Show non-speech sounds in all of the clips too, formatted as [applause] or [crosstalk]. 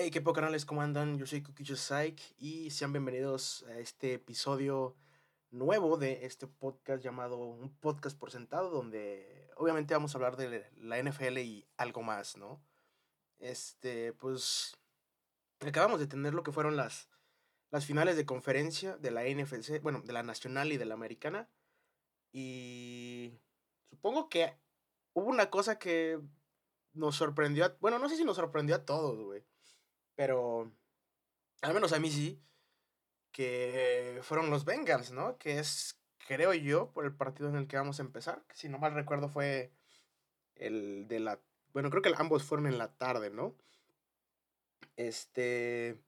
Hey, qué poco canales, ¿cómo andan? Yo soy Kukicho Psych y sean bienvenidos a este episodio nuevo de este podcast llamado Un Podcast por Sentado, donde obviamente vamos a hablar de la NFL y algo más, ¿no? Este, pues acabamos de tener lo que fueron las, las finales de conferencia de la NFC, bueno, de la nacional y de la americana. Y supongo que hubo una cosa que nos sorprendió, a, bueno, no sé si nos sorprendió a todos, güey. Pero al menos a mí sí, que fueron los Bengals, ¿no? Que es, creo yo, por el partido en el que vamos a empezar. Si no mal recuerdo fue el de la... Bueno, creo que ambos fueron en la tarde, ¿no? Este...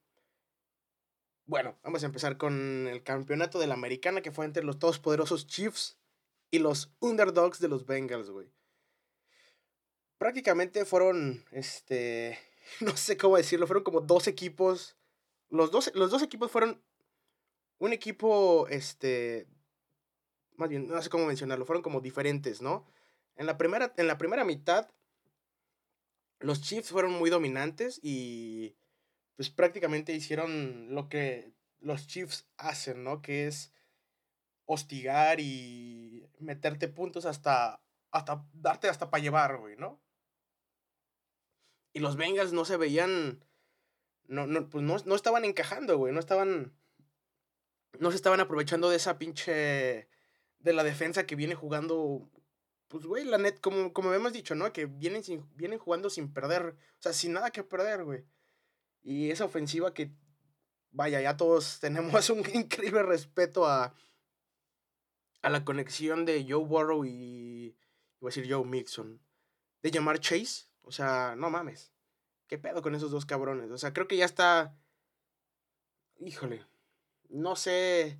Bueno, vamos a empezar con el campeonato de la americana que fue entre los todos poderosos Chiefs y los underdogs de los Bengals, güey. Prácticamente fueron, este, [laughs] no sé cómo decirlo, fueron como dos equipos. Los dos, los dos equipos fueron un equipo, este, más bien, no sé cómo mencionarlo, fueron como diferentes, ¿no? En la primera, en la primera mitad, los Chiefs fueron muy dominantes y pues prácticamente hicieron lo que los Chiefs hacen, ¿no? Que es hostigar y meterte puntos hasta, hasta darte hasta para llevar, güey, ¿no? Y los Bengals no se veían. No, no, pues no, no estaban encajando, güey. No estaban. No se estaban aprovechando de esa pinche. De la defensa que viene jugando. Pues, güey, la net, como, como hemos dicho, ¿no? Que vienen, sin, vienen jugando sin perder. O sea, sin nada que perder, güey. Y esa ofensiva que. Vaya, ya todos [laughs] tenemos un increíble respeto a. A la conexión de Joe Burrow y. Voy a decir Joe Mixon. De llamar Chase o sea, no mames. ¿Qué pedo con esos dos cabrones? O sea, creo que ya está... Híjole. No sé.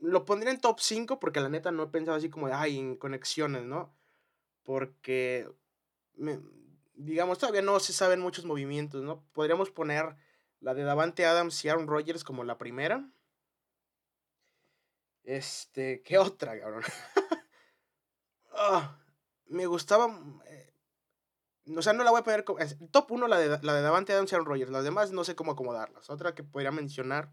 Lo pondría en top 5 porque la neta no he pensado así como de, ay, en conexiones, ¿no? Porque, digamos, todavía no se saben muchos movimientos, ¿no? Podríamos poner la de Davante Adams y Aaron Rodgers como la primera. Este, ¿qué otra, cabrón? [laughs] Ah, me gustaba, eh, o sea, no la voy a poner como. Top 1 la de, la de Davante Adams y Aaron Rodgers. Las demás no sé cómo acomodarlas. Otra que podría mencionar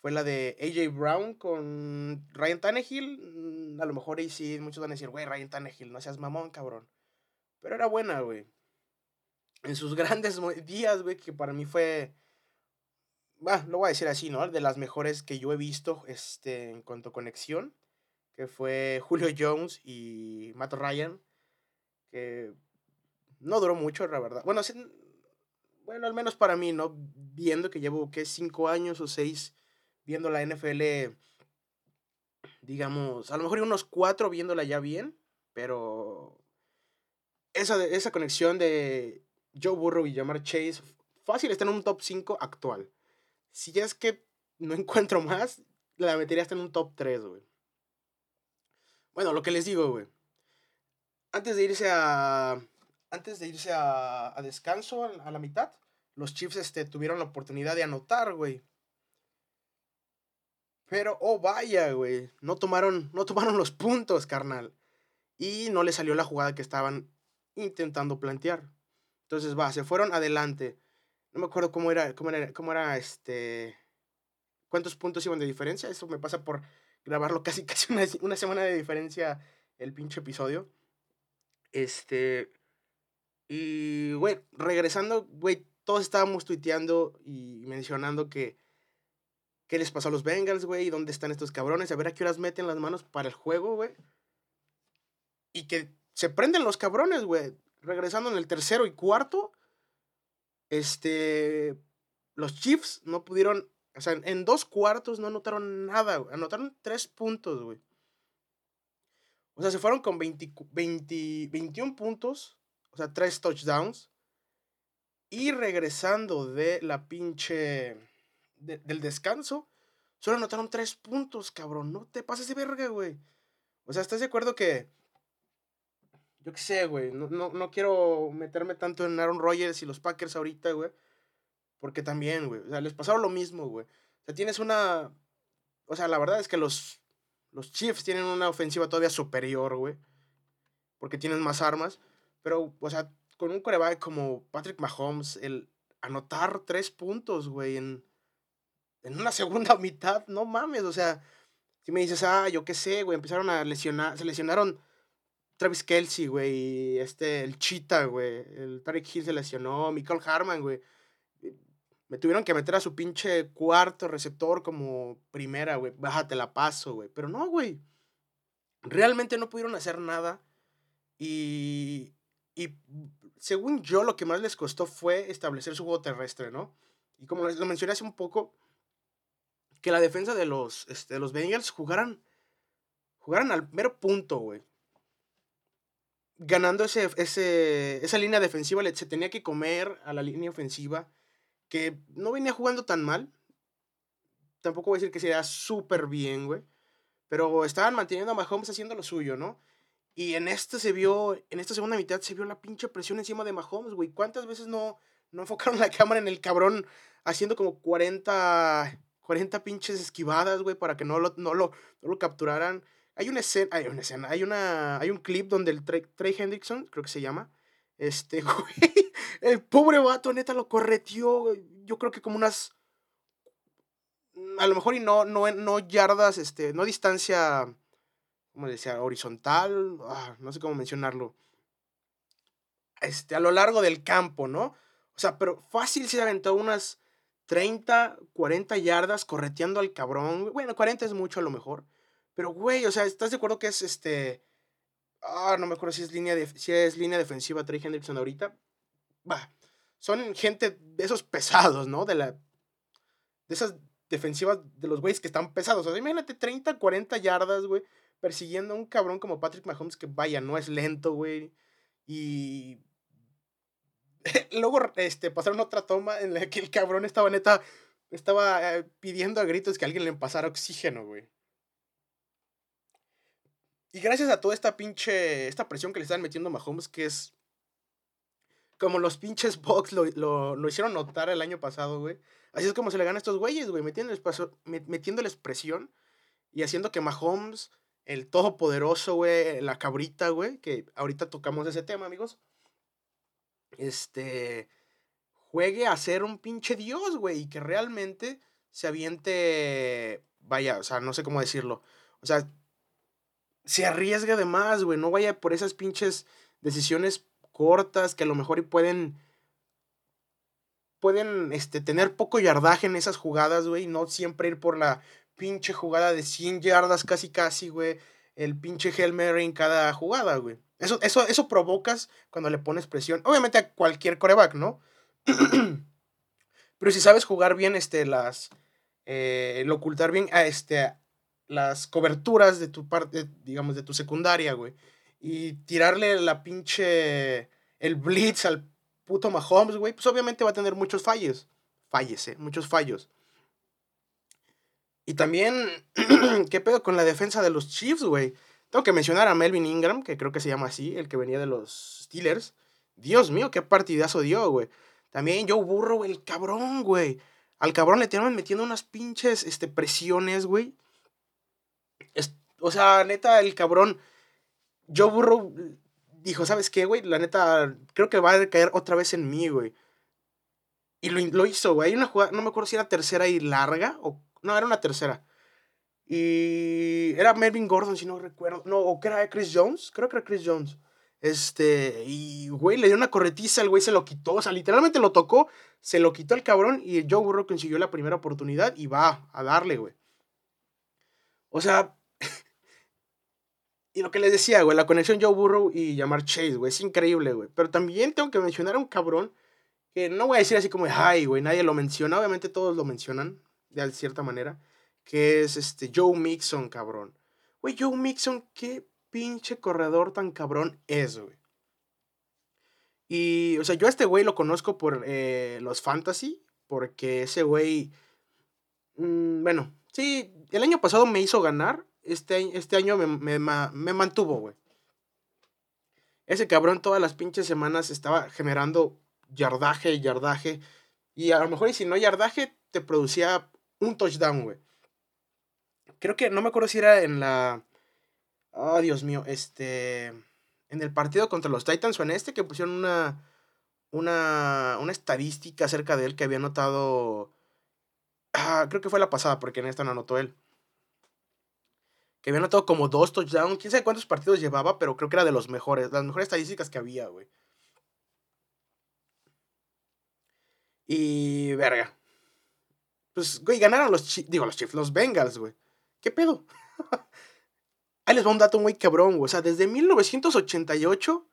fue la de AJ Brown con Ryan Tannehill. Mm, a lo mejor ahí sí muchos van a decir, güey, Ryan Tannehill, no seas mamón, cabrón. Pero era buena, güey. En sus [laughs] grandes días, güey, que para mí fue. Bah, lo voy a decir así, ¿no? De las mejores que yo he visto este, en cuanto a conexión. Que fue Julio Jones y Matt Ryan. Que no duró mucho, la verdad. Bueno, bueno, al menos para mí, ¿no? Viendo que llevo, ¿qué? Cinco años o seis viendo la NFL, digamos, a lo mejor unos cuatro viéndola ya bien, pero esa, esa conexión de Joe Burrow y llamar Chase, fácil está en un top 5 actual. Si ya es que no [laughs] encuentro más, la metería hasta en un top 3, güey. Bueno, lo que les digo, güey. Antes de irse a, antes de irse a, descanso a la mitad, los Chiefs este, tuvieron la oportunidad de anotar, güey. Pero, oh vaya, güey, no tomaron, no tomaron los puntos, carnal. Y no le salió la jugada que estaban intentando plantear. Entonces, va, se fueron adelante. No me acuerdo cómo era, cómo era, cómo era este... ¿Cuántos puntos iban de diferencia? Eso me pasa por grabarlo [laughs] casi, casi una, una semana de diferencia el pinche episodio. Este... Y, güey, regresando, güey, todos estábamos tuiteando y mencionando que qué les pasó a los Bengals, güey, dónde están estos cabrones, a ver a qué horas meten las manos para el juego, güey. Y que se prenden los cabrones, güey. Regresando en el tercero y cuarto, este, los Chiefs no pudieron, o sea, en dos cuartos no anotaron nada, güey. anotaron tres puntos, güey. O sea, se fueron con 20, 20, 21 puntos o sea, tres touchdowns. Y regresando de la pinche. del descanso, solo anotaron tres puntos, cabrón. No te pases de verga, güey. O sea, ¿estás de acuerdo que. Yo qué sé, güey. No, no, quiero meterme tanto en Aaron Rodgers y los Packers ahorita, güey. Porque también, güey. O sea, les pasaron lo mismo, güey. O sea, tienes una. O sea, la verdad es que los. Los Chiefs tienen una ofensiva todavía superior, güey. Porque tienen más armas. Pero, o sea, con un coreback como Patrick Mahomes, el anotar tres puntos, güey, en, en una [laughs] segunda mitad. No mames, o sea, si me dices, ah, yo qué sé, güey, empezaron a lesionar, se lesionaron Travis Kelsey, güey, este, el Cheetah, güey, el Tarek Hill se lesionó, Michael Harman, güey. Me tuvieron que meter a su pinche cuarto receptor como primera, güey. Bájate la paso, güey. Pero no, güey. Realmente no pudieron hacer nada. Y, y según yo, lo que más les costó fue establecer su juego terrestre, ¿no? Y como lo mencioné hace un poco, que la defensa de los, este, los Bengals jugaran, jugaran al mero punto, güey. Ganando ese, ese, esa línea defensiva, se tenía que comer a la línea ofensiva, que no venía jugando tan mal. Tampoco voy a decir que sea súper bien, güey. Pero estaban manteniendo a Mahomes haciendo lo suyo, ¿no? Y en este se vio, en esta segunda mitad se vio la pinche presión encima de Mahomes, güey. ¿Cuántas veces no, no enfocaron la cámara en el cabrón haciendo como 40, 40 pinches esquivadas, güey, para que no lo, no lo, no lo capturaran? Hay una escena, hay una escena, hay, una, hay un clip donde el Trey, Trey Hendrickson, creo que se llama, este, [laughs] güey, el pobre vato neta lo correteó, yo creo que como unas, a lo mejor y no, no, no yardas, este, no distancia ¿cómo decía? Horizontal, ah, no sé cómo mencionarlo. Este, a lo largo del campo, ¿no? O sea, pero fácil se aventó unas 30, 40 yardas correteando al cabrón. Bueno, 40 es mucho a lo mejor. Pero, güey, o sea, ¿estás de acuerdo que es este. Ah, no me acuerdo si es línea, de, si es línea defensiva Trey Hendrickson ahorita. Va. Son gente de esos pesados, ¿no? De la. De esas defensivas de los güeyes que están pesados. O sea, imagínate 30, 40 yardas, güey persiguiendo a un cabrón como Patrick Mahomes que vaya, no es lento, güey. Y [laughs] luego este, pasaron otra toma en la que el cabrón estaba neta, estaba eh, pidiendo a gritos que alguien le pasara oxígeno, güey. Y gracias a toda esta pinche, esta presión que le están metiendo a Mahomes, que es como los pinches Bucks lo, lo, hicieron notar el año pasado, güey. Así es como se le gana a estos güeyes, güey, metiéndoles, metiéndoles presión y haciendo que Mahomes el todopoderoso, güey, la cabrita, güey, que ahorita tocamos ese tema, amigos. Este, juegue a ser un pinche dios, güey, y que realmente se aviente, vaya, o sea, no sé cómo decirlo, o sea, se arriesgue de más, güey, no vaya por esas pinches decisiones cortas que a lo mejor y pueden pueden este, tener poco yardaje en esas jugadas, güey, no siempre ir por la pinche jugada de 100 yardas casi casi, güey. El pinche Hail Mary en cada jugada, güey. Eso, eso, eso provocas cuando le pones presión. Obviamente a cualquier coreback, ¿no? [clears throat] Pero si sabes jugar bien, este, las. Eh, el ocultar bien a este, las coberturas de tu parte, digamos, de tu secundaria, güey. Y tirarle la pinche. El blitz al puto Mahomes, güey. Pues obviamente va a tener muchos fallos. Falles, ¿eh? Muchos fallos. Y también, [clears throat] ¿qué pedo con la defensa de los Chiefs, güey? Tengo que mencionar a Melvin Ingram, que creo que se llama así, el que venía de los Steelers. Dios mío, qué partidazo dio, güey. También Joe Burrow, el cabrón, güey. Al cabrón le tenían metiendo unas pinches este, presiones, güey. o sea, neta, el cabrón. Joe Burrow dijo, ¿sabes qué, güey? La neta, creo que va a caer otra vez en mí, güey. Y lo, lo hizo, güey. Hay una jugada, no me acuerdo si era tercera y larga o no, era una tercera. Y era Melvin Gordon, si no recuerdo. No, o que era Chris Jones. Creo que era Chris Jones. Este, y güey, le dio una corretiza, el güey se lo quitó. O sea, literalmente lo tocó, se lo quitó el cabrón y Joe Burrow consiguió la primera oportunidad y va a darle, güey. O sea, [laughs] y lo que les decía, güey, la conexión Joe Burrow y llamar Chase, güey, es increíble, güey. Pero también tengo que mencionar a un cabrón que no voy a decir así como, ay, güey, nadie lo menciona. Obviamente todos lo mencionan de cierta manera, que es este Joe Mixon, cabrón. Güey, Joe Mixon, qué pinche corredor tan cabrón es, güey. Y, o sea, yo a este güey lo conozco por eh, los fantasy, porque ese güey, mm, bueno, sí, el año pasado me hizo ganar, este, este año me, me, me mantuvo, güey. Ese cabrón todas las pinches semanas estaba generando yardaje yardaje. Y a lo mejor, y si no yardaje, te producía un touchdown, güey. Creo que no me acuerdo si era en la. Oh, Dios mío, este. En el partido contra los Titans o en este que pusieron una. una, una estadística acerca de él que había notado. Ah, creo que fue la pasada, porque en esta no anotó él. Que había anotado como dos touchdowns. Quién sabe cuántos partidos llevaba, pero creo que era de los mejores. Las mejores estadísticas que había, güey. Y. Verga. Pues, güey, ganaron los Chiefs. Digo, los Chiefs, los Bengals, güey. ¿Qué pedo? [laughs] Ahí les va un dato muy cabrón, güey. O sea, desde 1988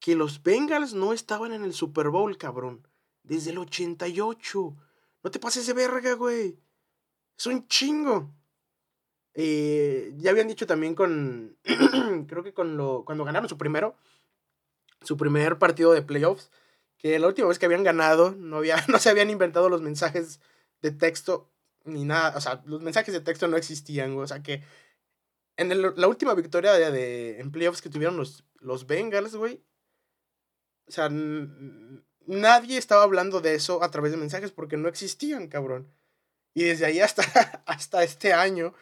que los Bengals no estaban en el Super Bowl, cabrón. Desde el 88. No te pases de verga, güey. Es un chingo. Eh, ya habían dicho también con. [clears throat] creo que con lo. Cuando ganaron su primero. Su primer partido de playoffs. Que la última vez que habían ganado. No, había, [laughs] no se habían inventado los mensajes de texto. Ni nada. O sea, los mensajes de texto no existían. O sea que. En la última victoria de, de, en playoffs que tuvieron los, los Bengals, güey. O sea, nadie estaba hablando de eso a través de mensajes porque no existían, cabrón. Y desde ahí hasta, [laughs] hasta este año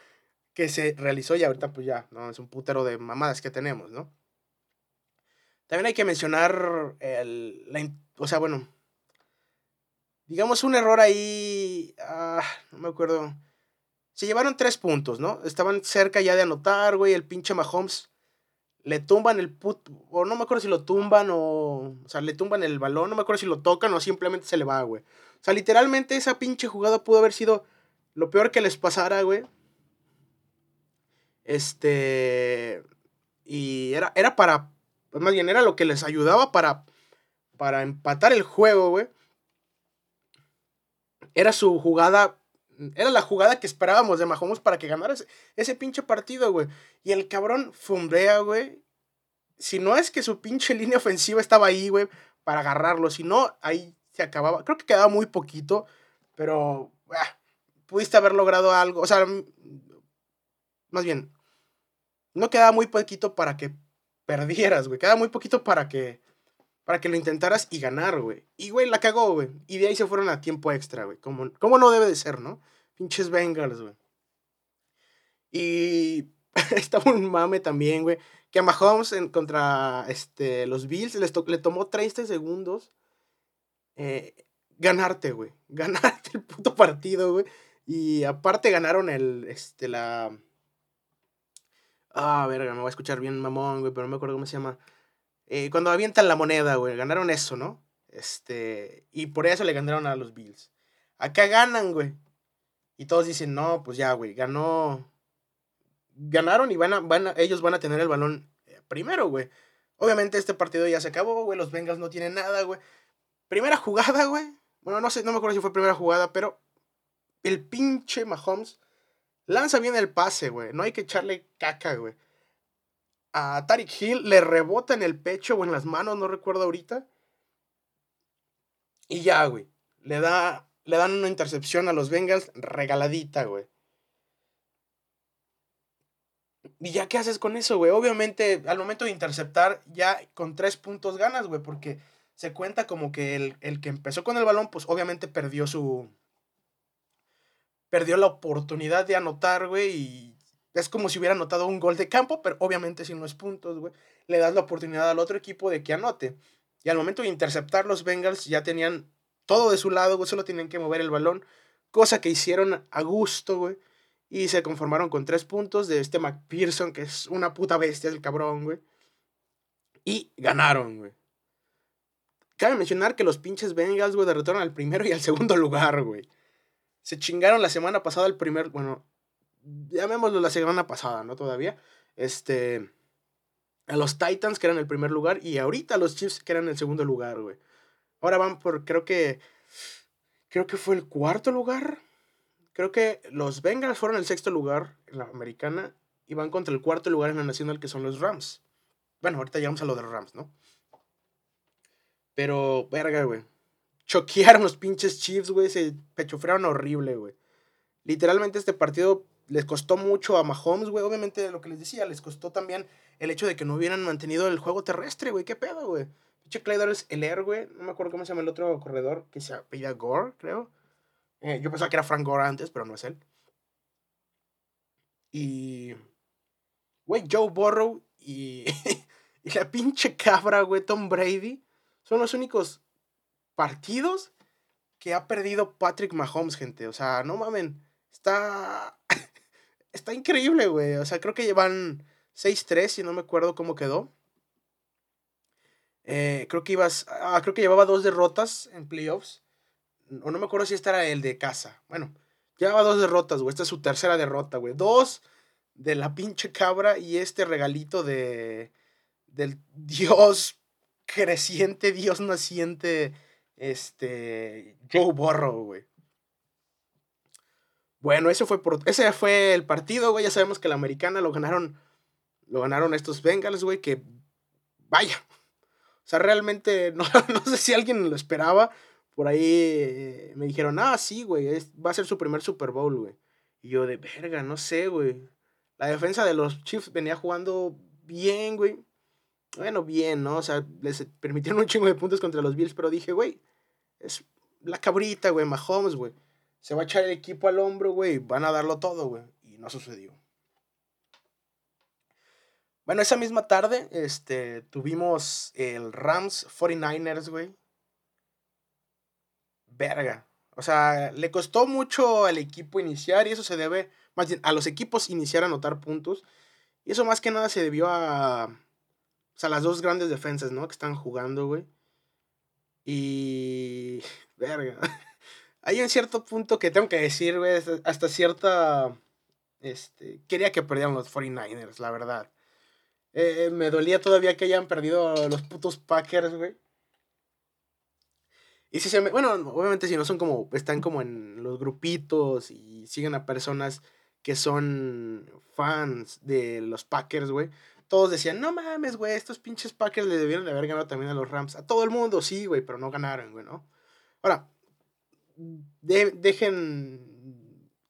que se realizó y ahorita pues ya, ¿no? Es un putero de mamadas que tenemos, ¿no? También hay que mencionar el, la, o sea, bueno, digamos un error ahí, ah, no me acuerdo. Se llevaron tres puntos, ¿no? Estaban cerca ya de anotar, güey, el pinche Mahomes le tumban el put, o no me acuerdo si lo tumban o, o sea, le tumban el balón, no me acuerdo si lo tocan o simplemente se le va, güey. O sea, literalmente esa pinche jugada pudo haber sido lo peor que les pasara, güey. Este, y era, era para, pues más bien era lo que les ayudaba para, para empatar el juego, güey. Era su jugada era la jugada que esperábamos de Mahomes para que ganara ese, pinche partido, güey. Y el cabrón fumbrea, güey. Si no es que su pinche línea ofensiva estaba ahí, güey, para agarrarlo. Si no, ahí se acababa. Creo que quedaba muy poquito, pero ah, pudiste haber logrado algo. O sea, más bien, no quedaba muy poquito para que perdieras, güey. Quedaba muy poquito para que para que lo intentaras y ganar, güey. Y, güey, la cagó, güey. Y de ahí se fueron a tiempo extra, güey. Como, como no debe de ser, ¿no? Pinches Bengals, güey. Y [laughs] estaba un mame también, güey. Que a Mahomes en, contra este, los Bills le tomó 30 segundos eh, ganarte, güey. [laughs] Ganarte el puto partido, güey. Y aparte ganaron el, este, la... Ah, verga, me voy a escuchar bien mamón, güey, pero no me acuerdo cómo se llama. Eh, cuando avientan la moneda, güey, ganaron eso, ¿no? Este, y por eso le ganaron a los Bills. Acá ganan, güey. Y todos dicen, no, pues ya, güey, ganó. Ganaron y van a, van ellos van a tener el balón eh, primero, güey. Obviamente este partido ya se acabó, güey. Los Bengals no tienen nada, güey. Primera jugada, güey. Bueno, no sé, no me acuerdo si fue primera jugada, pero el pinche Mahomes lanza bien el pase, güey. No hay que echarle caca, güey a Tariq Hill, le rebota en el pecho o en las manos, no recuerdo ahorita. Y ya, güey. Le, da, le dan una intercepción a los Bengals regaladita, güey. ¿Y ya qué haces con eso, güey? Obviamente, al momento de interceptar, ya con tres puntos ganas, güey, porque se cuenta como que el, el, que empezó con el balón, pues obviamente perdió su. Perdió la oportunidad de anotar, güey, y es como si hubiera anotado un gol de campo, pero obviamente si no es puntos, güey, le das la oportunidad al otro equipo de que anote. Y al momento de interceptar los Bengals ya tenían todo de su lado, güey, solo tenían que mover el balón, cosa que hicieron a gusto, güey. Y se conformaron con tres puntos de este McPherson, que es una puta bestia, el cabrón, güey. Y ganaron, güey. Cabe mencionar que los pinches Bengals, güey, derrotaron al primero y al segundo [laughs] lugar, güey. Se chingaron la semana pasada el primer, bueno, llamémoslo la semana pasada, ¿no? Todavía. Este. A los Titans, que eran el primer lugar, y ahorita los Chiefs, que eran el segundo lugar, güey. Ahora van por, creo que. Creo que fue el cuarto lugar. Creo que los Bengals fueron el sexto lugar en la americana y van contra el cuarto lugar en la nacional, que son los Rams. Bueno, ahorita llegamos a lo de los Rams, ¿no? Pero, verga, güey. Choquearon los pinches Chiefs, güey. Se pechofrearon horrible, güey. Literalmente este partido les costó mucho a Mahomes, güey. Obviamente, lo que les decía, les costó también el hecho de que no hubieran mantenido el juego terrestre, güey. ¿Qué pedo, güey? Pinche es el Air, güey. No me acuerdo cómo se llama el otro corredor, que se apellida Gore, creo. Eh, yo pensaba que era Frank Gore antes, pero no es él. Y. Güey, Joe Burrow y. [laughs] y la pinche cabra, güey, Tom Brady. son los únicos partidos que ha perdido Patrick Mahomes, gente. O sea, no mamen. Está. [laughs] está increíble, güey. O sea, creo que llevan 6-3, si no me acuerdo cómo quedó. Eh, creo que ibas. Ah, creo que llevaba dos derrotas en playoffs. O no me acuerdo si este era el de casa. Bueno, llevaba dos derrotas, güey. Esta es su tercera derrota, güey. Dos de la pinche cabra y este regalito de. Del [laughs] Dios creciente, Dios naciente. Este. Joe Burrow, güey. Bueno, ese fue, ese fue el partido, güey. Ya sabemos que la americana lo ganaron. Lo ganaron estos Bengals, güey. Que. Vaya. O sea, realmente [laughs] no, no sé si alguien lo esperaba. Por ahí me dijeron, ah, sí, güey. Va a ser su primer Super Bowl, güey. Y yo de verga, no sé, güey. La defensa de los Chiefs venía jugando bien, güey. Bueno, bien, ¿no? O sea, les permitieron un chingo de puntos contra los Bills, pero dije, güey, es la cabrita, güey, Mahomes, güey. Se va a echar el equipo al hombro, güey, van a darlo todo, güey. Y no sucedió. Bueno, esa misma tarde, este, tuvimos el Rams 49ers, güey. Verga. O sea, le costó mucho al equipo iniciar y eso se debe, más bien, a los equipos iniciar a anotar puntos. Y eso más que nada se debió a, o sea, las dos grandes defensas, ¿no? Que están jugando, güey. Y... [laughs] Verga. [laughs] Hay un cierto punto que tengo que decir, güey, hasta cierta... Este, quería que perdieran los 49ers, la verdad. Eh, me dolía todavía que hayan perdido los putos Packers, güey. Y si se me. Bueno, obviamente si no son como. Están como en los grupitos y siguen a personas que son fans de los Packers, güey. Todos decían, no mames, güey, estos pinches Packers le debieron de haber ganado también a los Rams. A todo el mundo, sí, güey, pero no ganaron, güey, ¿no? Ahora, dejen.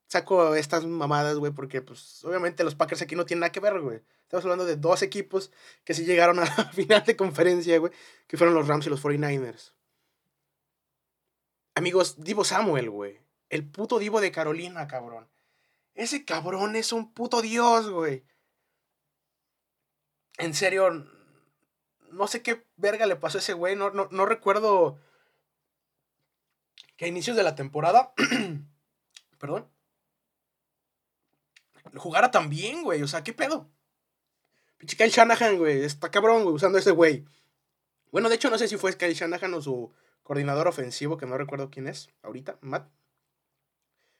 Saco estas mamadas, güey, porque, pues, obviamente los Packers aquí no tienen nada que ver, güey. Estamos hablando de dos equipos que sí llegaron a la [laughs] final de conferencia, güey, que fueron los Rams y los 49ers. Amigos, Divo Samuel, güey. El puto Divo de Carolina, cabrón. Ese cabrón es un puto dios, güey. En serio, no sé qué verga le pasó a ese güey. No, no, no recuerdo que a inicios de la temporada, [clears throat] perdón, jugara tan bien, güey. O sea, ¿qué pedo? Pinche Kyle Shanahan, güey. Está cabrón, güey, usando ese güey. Bueno, de hecho, no sé si fue Kyle Shanahan o su coordinador ofensivo, que no recuerdo quién es ahorita, Matt.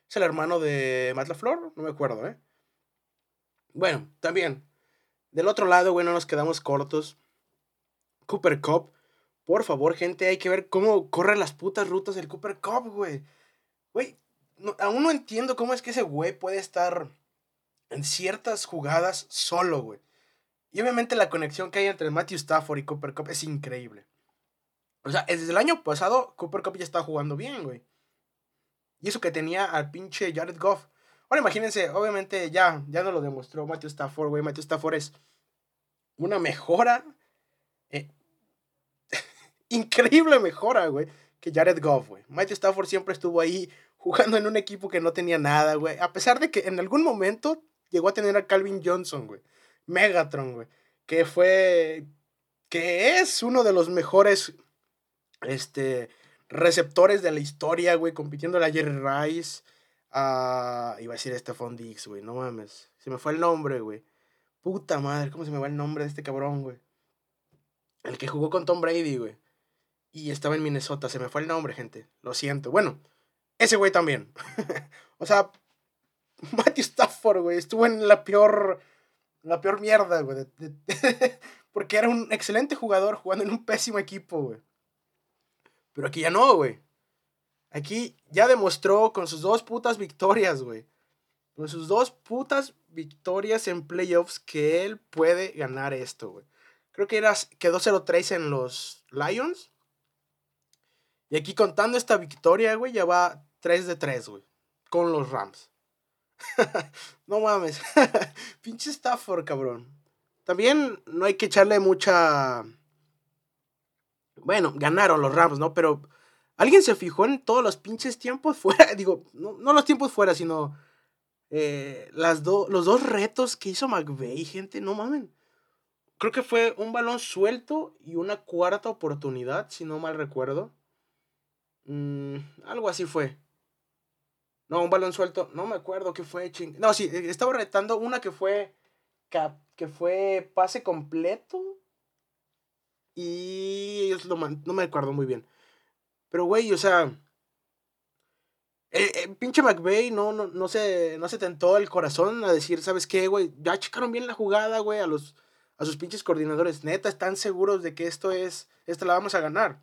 ¿Es el hermano de Matt LaFleur? No me acuerdo, ¿eh? Bueno, también. Del otro lado, bueno, nos quedamos cortos. Cooper Cup. Por favor, gente, hay que ver cómo corren las putas rutas del Cooper Cup, güey. Güey, aún no entiendo cómo es que ese güey puede estar en ciertas jugadas solo, güey. Y obviamente la conexión que hay entre Matthew Stafford y Cooper Cup es increíble. O sea, desde el año pasado, Cooper Cup ya estaba jugando bien, güey. Y eso que tenía al pinche Jared Goff. Ahora imagínense, obviamente ya, ya no lo demostró Matthew Stafford, güey. Matthew Stafford es una mejora. Eh, [laughs] increíble mejora, güey. Que Jared Goff, güey. Matthew Stafford siempre estuvo ahí jugando en un equipo que no tenía nada, güey. A pesar de que en algún momento llegó a tener a Calvin Johnson, güey. Megatron, güey. Que fue. Que es uno de los mejores este, receptores de la historia, güey, compitiendo a Jerry Rice. Iba a decir Stephon Dix, güey, no mames. Se me fue el nombre, güey. Puta madre, ¿cómo se me va el nombre de este cabrón, güey? El que jugó con Tom Brady, güey. Y estaba en Minnesota, se me fue el nombre, gente. Lo siento. Bueno, ese güey también. [laughs] o sea, Matthew Stafford, güey, estuvo en la peor. La peor mierda, güey. [laughs] porque era un excelente jugador jugando en un pésimo equipo, güey. Pero aquí ya no, güey. Aquí ya demostró con sus dos putas victorias, güey. Con sus dos putas victorias en playoffs que él puede ganar esto, güey. Creo que era, quedó 0-3 en los Lions. Y aquí contando esta victoria, güey, ya va 3 de 3, güey. Con los Rams. [laughs] no mames. [laughs] Pinche Stafford, cabrón. También no hay que echarle mucha bueno, ganaron los Rams, ¿no? Pero alguien se fijó en todos los pinches tiempos fuera. [laughs] Digo, no, los tiempos fuera, sino eh, las los dos retos que hizo McVeigh, gente, no mamen. creo que fue un balón suelto y una cuarta oportunidad, si no mal recuerdo. Mm, algo así fue. No, un balón suelto. No me acuerdo qué fue. Ching... No, sí, eh, estaba retando una que fue. Que fue pase completo. Y ellos lo No me acuerdo muy bien. Pero, güey, o sea. Eh, pinche McVeigh no, no, no, se, no se tentó el corazón a decir, ¿sabes qué, güey? Ya checaron bien la jugada, güey, a, los, a sus pinches coordinadores. Neta, están seguros de que esto es. Esta la vamos a ganar.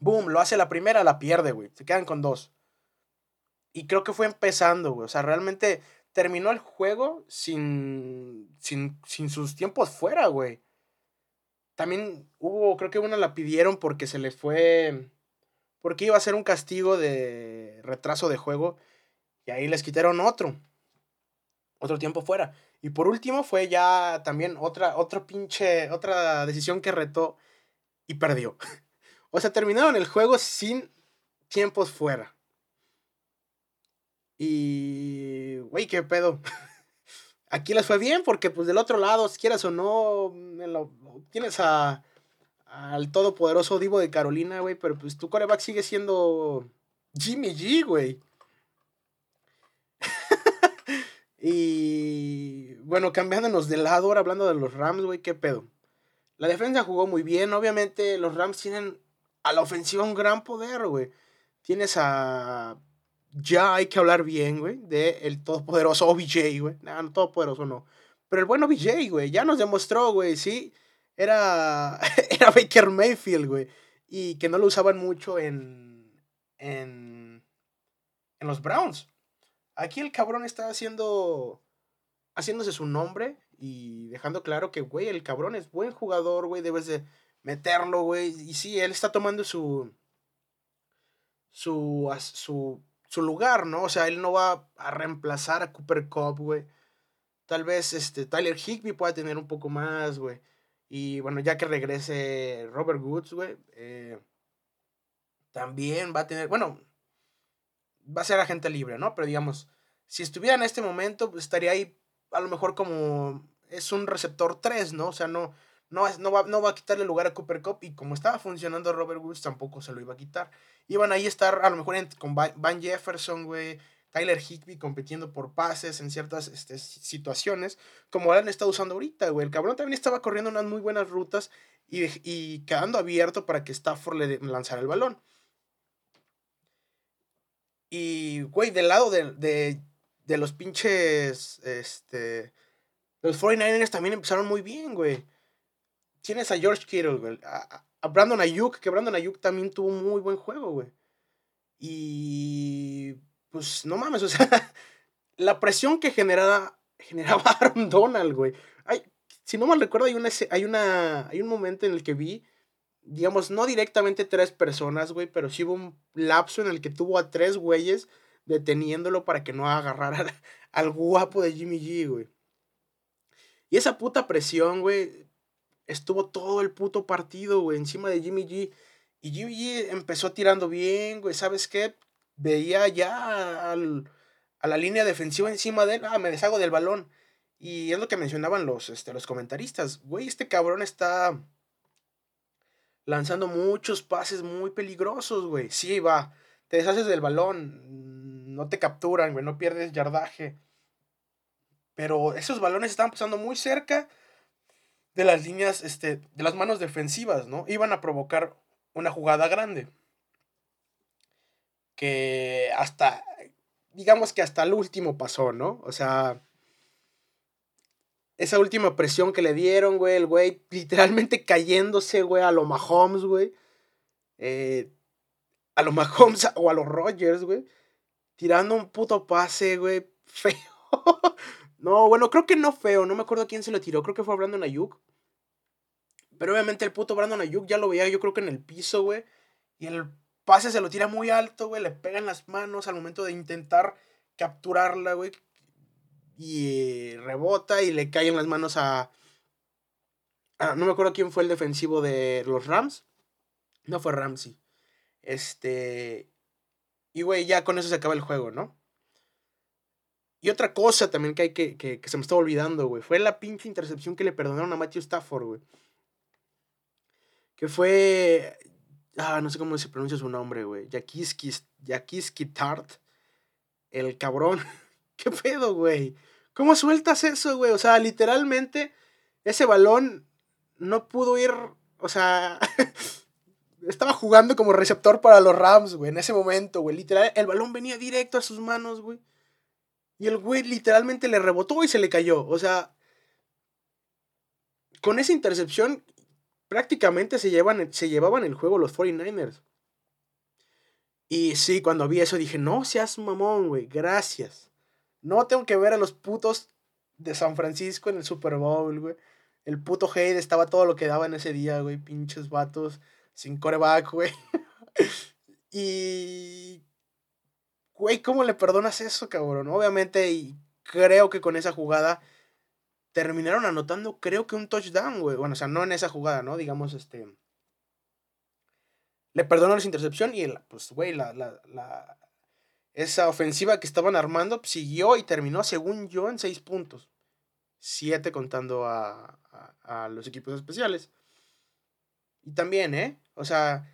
Boom, lo hace la primera, la pierde, güey. Se quedan con dos. Y creo que fue empezando, güey. O sea, realmente terminó el juego sin, sin, sin sus tiempos fuera, güey. También hubo, creo que una la pidieron porque se le fue, porque iba a ser un castigo de retraso de juego. Y ahí les quitaron otro. Otro tiempo fuera. Y por último fue ya también otra, otra pinche, otra decisión que retó y perdió. [laughs] O sea, terminaron el juego sin tiempos fuera. Y, güey, qué pedo. [laughs] Aquí les fue bien porque, pues, del otro lado, si quieras o no, tienes a, al todopoderoso Divo de Carolina, güey, pero pues tu coreback sigue siendo Jimmy G, güey. [laughs] y, bueno, cambiándonos de lado, ahora hablando de los Rams, güey, qué pedo. La defensa jugó muy bien, obviamente los Rams tienen a la ofensiva un gran poder, güey. Tienes a. Ya hay que hablar bien, güey, de el todopoderoso [laughs] OBJ, güey. No, no todopoderoso no. Pero el buen OBJ, güey, ya nos demostró, güey, sí. Era, [laughs] era Baker Mayfield, güey. Y que no lo usaban mucho en, en, en los Browns. Aquí el cabrón está haciendo, haciéndose su nombre y dejando claro que, güey, el cabrón es buen jugador, güey. Debes de meterlo, güey. Y sí, él está tomando su, su, su, su lugar, ¿no? O sea, él no va a reemplazar a Cooper Cup, güey. Tal vez este, Tyler Higby pueda tener un poco más, güey. Y bueno, ya que regrese Robert Woods, güey, eh, también va a tener, bueno, va a ser agente libre, ¿no? Pero digamos, si estuviera en este momento, pues estaría ahí a lo mejor como es un receptor 3, ¿no? O sea, no, no, no, va, no va a quitarle lugar a Cooper Cup y como estaba funcionando Robert Woods tampoco se lo iba a quitar. Iban ahí a estar a lo mejor con Van Jefferson, güey, Tyler Higby compitiendo por pases en ciertas este, situaciones, como han estado usando ahorita, güey. El cabrón también estaba corriendo unas muy buenas rutas y, y quedando abierto para que Stafford le lanzara el balón. Y, güey, del lado de, de, de los pinches, este, los 49ers también empezaron muy bien, güey tienes a George Kittle, güey. A, Brandon Ayuk, que Brandon Ayuk también tuvo un muy buen juego, güey. Y pues no mames, o sea, [laughs] la presión que generaba, generaba [laughs] Aaron Donald, güey. Ay, si no mal recuerdo, hay, una, hay, una, hay un momento en el que vi, digamos, no directamente tres personas, güey, pero sí hubo un lapso en el que tuvo a tres güeyes deteniéndolo para que no agarrara [laughs] al guapo de Jimmy G, güey. Y esa puta presión, güey, estuvo todo el puto partido, güey, encima de Jimmy G. Y Jimmy G empezó tirando bien, güey, ¿sabes qué? Veía ya al, a la línea defensiva encima de él, ah, me deshago del balón. Y es lo que mencionaban los, este, los comentaristas, güey, este cabrón está lanzando muchos pases muy peligrosos, güey. Sí, va, te deshaces del balón, no te capturan, güey, no pierdes yardaje. Pero esos balones estaban pasando muy cerca de las líneas, este, de las manos defensivas, ¿no? Iban a provocar una jugada grande. Que hasta, digamos que hasta el último pasó, ¿no? O sea, esa última presión que le dieron, güey, el güey literalmente cayéndose, güey, a lo Mahomes, güey. Eh, a lo Mahomes o a los Rogers, güey. Tirando un puto pase, güey, feo. No, bueno, creo que no feo, no me acuerdo quién se lo tiró, creo que fue Brandon Ayuk. Pero obviamente el puto Brandon Ayuk ya lo veía yo creo que en el piso, güey. Y el pase se lo tira muy alto, güey. Le pega en las manos al momento de intentar capturarla, güey. Y rebota y le cae en las manos a... no me acuerdo quién fue el defensivo de los Rams. No fue Ramsey. Este... Y, güey, ya con eso se acaba el juego, ¿no? Y otra cosa también que hay que, que, se me estaba olvidando, güey, fue la pinche intercepción que le perdonaron a Matthew Stafford, güey. Que fue. Ah, no sé cómo se pronuncia su nombre, güey. Yakiski Tart. El cabrón. [laughs] ¿Qué pedo, güey? ¿Cómo sueltas eso, güey? O sea, literalmente, ese balón no pudo ir. O sea. [laughs] estaba jugando como receptor para los Rams, güey, en ese momento, güey. Literal, el balón venía directo a sus manos, güey. Y el güey literalmente le rebotó y se le cayó. O sea, con esa intercepción prácticamente se, llevan, se llevaban el juego los 49ers. Y sí, cuando vi eso dije, no seas mamón, güey, gracias. No tengo que ver a los putos de San Francisco en el Super Bowl, güey. El puto hate estaba todo lo que daba en ese día, güey. Pinches vatos sin coreback, güey. [laughs] y güey, ¿cómo le perdonas eso, cabrón? Obviamente, y creo que con esa jugada terminaron anotando, creo que un touchdown, güey. Bueno, o sea, no en esa jugada, ¿no? Digamos, este. Le perdonó la intercepción y, el, pues, güey, la, la, la, esa ofensiva que estaban armando siguió y terminó, según yo, en seis puntos. Siete contando a, a los equipos especiales. Y también, ¿eh? O sea,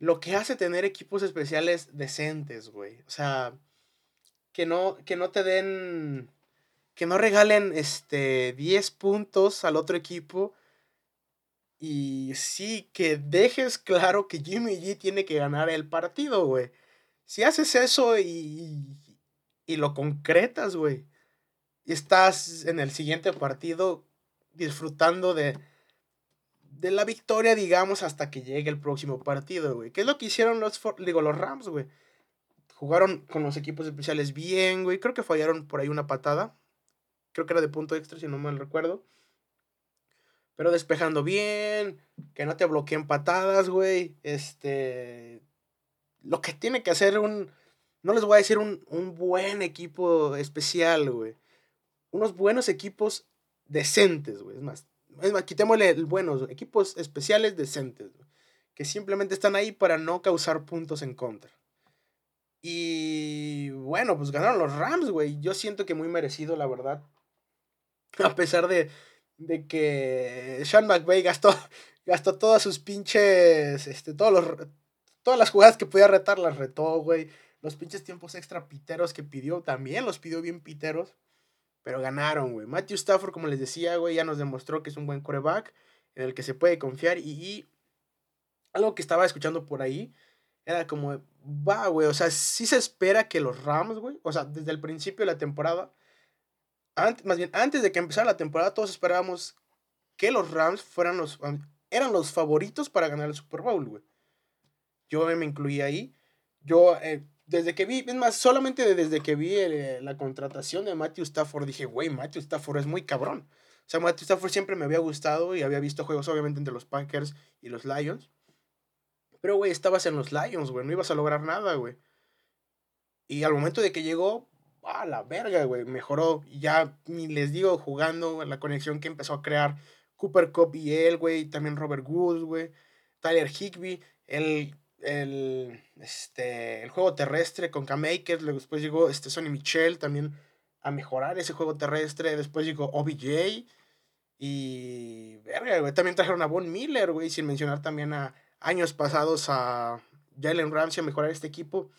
lo que hace tener equipos especiales decentes, güey. O sea, que no, que no te den, que no regalen este 10 puntos al otro equipo. Y sí, que dejes claro que Jimmy G tiene que ganar el partido, güey. Si haces eso y, y lo concretas, güey, y estás en el siguiente partido disfrutando de, de la victoria, digamos, hasta que llegue el próximo partido, güey. ¿Qué es lo que hicieron los, digo, los Rams, güey? Jugaron con los equipos especiales bien, güey. Creo que fallaron por ahí una patada. Creo que era de punto extra, si no mal recuerdo. Pero despejando bien, que no te bloqueen patadas, güey. Este. Lo que tiene que hacer un. No les voy a decir un, un buen equipo especial, güey. Unos buenos equipos decentes, güey. Es más, es más, quitémosle el buenos equipos especiales decentes, que simplemente están ahí para no causar puntos en contra. Y bueno, pues ganaron los Rams, güey. Yo siento que muy merecido, la verdad. [laughs] A pesar de, de que Sean McVay gastó, [laughs] gastó todas sus pinches, este, los, todas las jugadas que podía retar, las retó, güey. Los pinches tiempos extra piteros que pidió, también los pidió bien piteros. Pero ganaron, güey. Matthew Stafford, como les decía, güey, ya nos demostró que es un buen coreback en el que se puede confiar. Y, algo que estaba escuchando por ahí era como, va, güey, o sea, sí se espera que los Rams, güey, o sea, desde el principio de la temporada, antes, más bien, antes de que empezara la temporada, todos esperábamos que los Rams fueran los, eran los favoritos para ganar el Super Bowl, güey. Yo me incluí ahí. Yo, eh, desde que vi, es más, solamente desde que vi eh, la contratación de Matthew Stafford, dije, güey, Matthew Stafford es muy cabrón. O sea, Matthew Stafford siempre me había gustado y había visto juegos, obviamente, entre los Packers y los Lions. Pero, güey, estabas en los Lions, güey, no ibas a lograr nada, güey. Y al momento de que llegó, a la verga, güey, mejoró. Ya ni les digo jugando, la conexión que empezó a crear Cooper Cup y él, güey, también Robert Woods, güey, Tyler Higby, el el, este, el juego terrestre con K-Makers, después llegó este Sonny Michel también a mejorar ese juego terrestre, después llegó OBJ y, verga, güey, también trajeron a Von Miller, güey, sin mencionar también a años pasados a Jalen Ramsey a mejorar este equipo.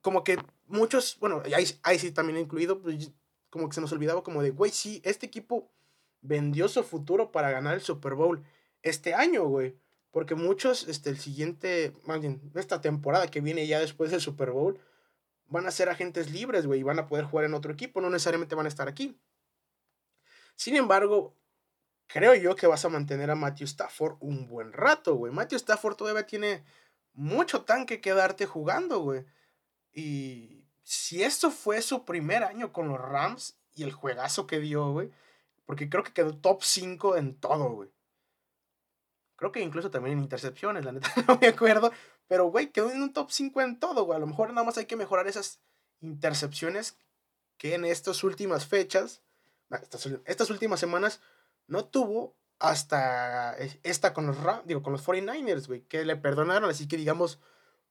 Como que muchos, bueno, ahí, ahí sí también incluido, pues, como que se nos olvidaba como de, güey, sí, este equipo vendió su futuro para ganar el Super Bowl este año, güey. Porque muchos, este, el siguiente, más bien, esta temporada que viene ya después del Super Bowl, van a ser agentes libres, güey, y van a poder jugar en otro equipo, no necesariamente van a estar aquí. Sin embargo, creo yo que vas a mantener a Matthew Stafford un buen rato, güey. Matthew Stafford todavía tiene mucho tanque que darte jugando, güey. Y si esto fue su primer año con los Rams y el juegazo que dio, güey, porque creo que quedó top 5 en todo, güey. Creo que incluso también en intercepciones, la neta, [laughs] no me acuerdo. Pero, güey, quedó en un top 5 en todo, güey. A lo mejor nada más hay que mejorar esas intercepciones que en estas últimas fechas, estas, últimas semanas, no tuvo hasta esta con los, digo, con los 49ers, güey, que le perdonaron. Así que, digamos,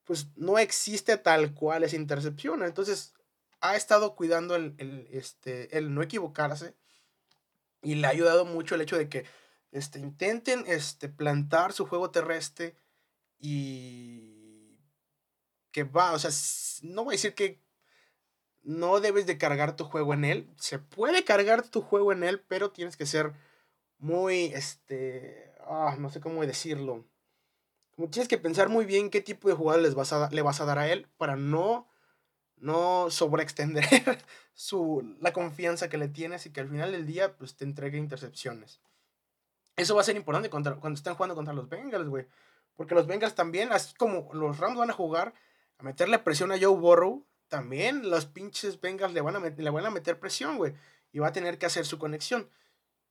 pues no existe tal cual esa intercepción. Entonces, ha estado cuidando el, el, este, el no equivocarse. Y le ha ayudado mucho el hecho de que este, intenten este, plantar su juego terrestre y que va, o sea, no voy a decir que no debes de cargar tu juego en él. Se puede cargar tu juego en él, pero tienes que ser muy, este, ah, no sé cómo decirlo. Tienes que pensar muy bien qué tipo de jugador les vas a, le vas a dar a él para no, no sobreextender [laughs] su, la confianza que le tienes y que al final del día pues, te entregue intercepciones. Eso va a ser importante contra, cuando estén jugando contra los Bengals, güey. Porque los Bengals también, así como los Rams van a jugar a meterle presión a Joe Burrow, también los pinches Bengals le van a, le van a meter presión, güey. Y va a tener que hacer su conexión.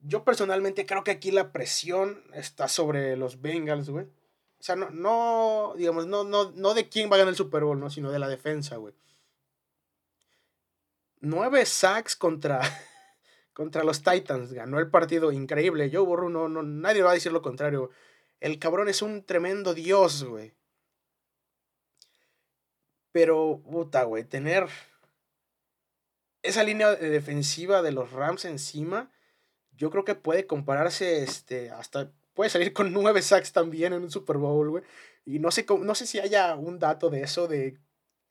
Yo personalmente creo que aquí la presión está sobre los Bengals, güey. O sea, no, no, digamos, no, no, no de quién va a ganar el Super Bowl, ¿no? Sino de la defensa, güey. Nueve sacks contra, contra los Titans. Ganó el partido increíble. Joe Burrow, no, no, nadie va a decir lo contrario. El cabrón es un tremendo dios, güey. Pero, puta, güey, tener esa línea defensiva de los Rams encima, yo creo que puede compararse, este, hasta puede salir con [laughs] nueve sacks también en un Super Bowl, güey. Y no sé, no sé si haya un dato de eso, de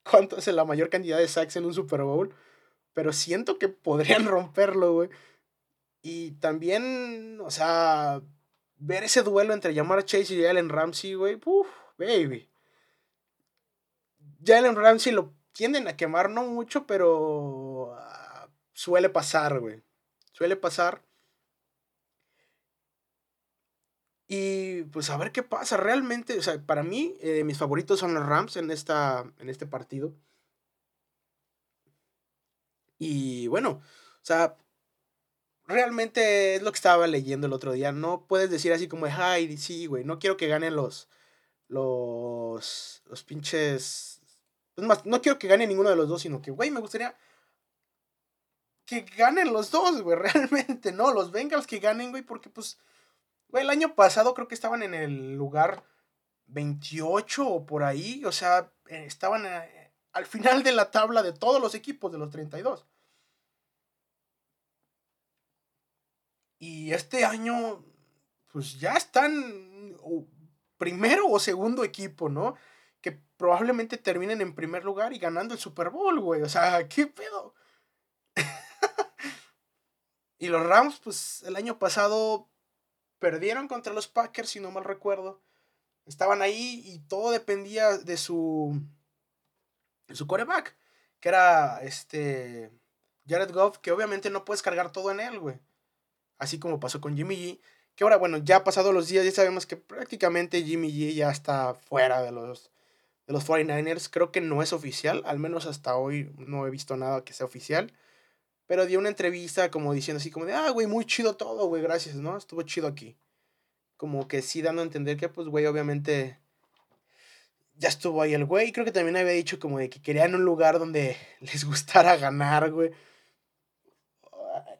cuánto es la mayor cantidad de sacks en un Super Bowl, pero siento que podrían [laughs] romperlo, güey. Y también, o sea, ver ese duelo entre Jamar Chase y Allen Ramsey, güey, uff, baby. Jalen Ramsey lo tienden a quemar, no mucho, pero ah, suele pasar, güey. Suele pasar. Y pues a ver qué pasa. Realmente, o sea, para mí, eh, mis favoritos son los Rams en, esta, en este partido. Y bueno, o sea, realmente es lo que estaba leyendo el otro día. No puedes decir así como, ay, sí, güey, no quiero que ganen los, los, los pinches es más, no quiero que gane ninguno de los dos, sino que, güey, me gustaría que ganen los dos, güey, [laughs] realmente, ¿no? Los Bengals que ganen, güey, porque pues, güey, el año pasado creo que estaban en el lugar 28 o por ahí, o sea, estaban eh, al final de la tabla de todos los equipos de los 32. Y este año, pues ya están primero o segundo equipo, ¿no? que probablemente terminen en primer lugar y ganando el Super Bowl, güey. O sea, ¿qué pedo? [laughs] y los Rams, pues el año pasado perdieron contra los Packers, si no mal recuerdo. Estaban ahí y todo dependía de su, de su coreback, que era este Jared Goff, que obviamente no puedes cargar todo en él, güey. Así como pasó con Jimmy G. Que ahora, bueno, ya pasado los días, ya sabemos que prácticamente Jimmy G ya está fuera de los, de los 49ers. Creo que no es oficial, al menos hasta hoy no he visto nada que sea oficial. Pero dio una entrevista como diciendo así como de, ah, güey, muy chido todo, güey, gracias, ¿no? Estuvo chido aquí. Como que sí dando a entender que, pues, güey, obviamente ya estuvo ahí el güey. Creo que también había dicho como de que querían un lugar donde [laughs] les gustara ganar, güey.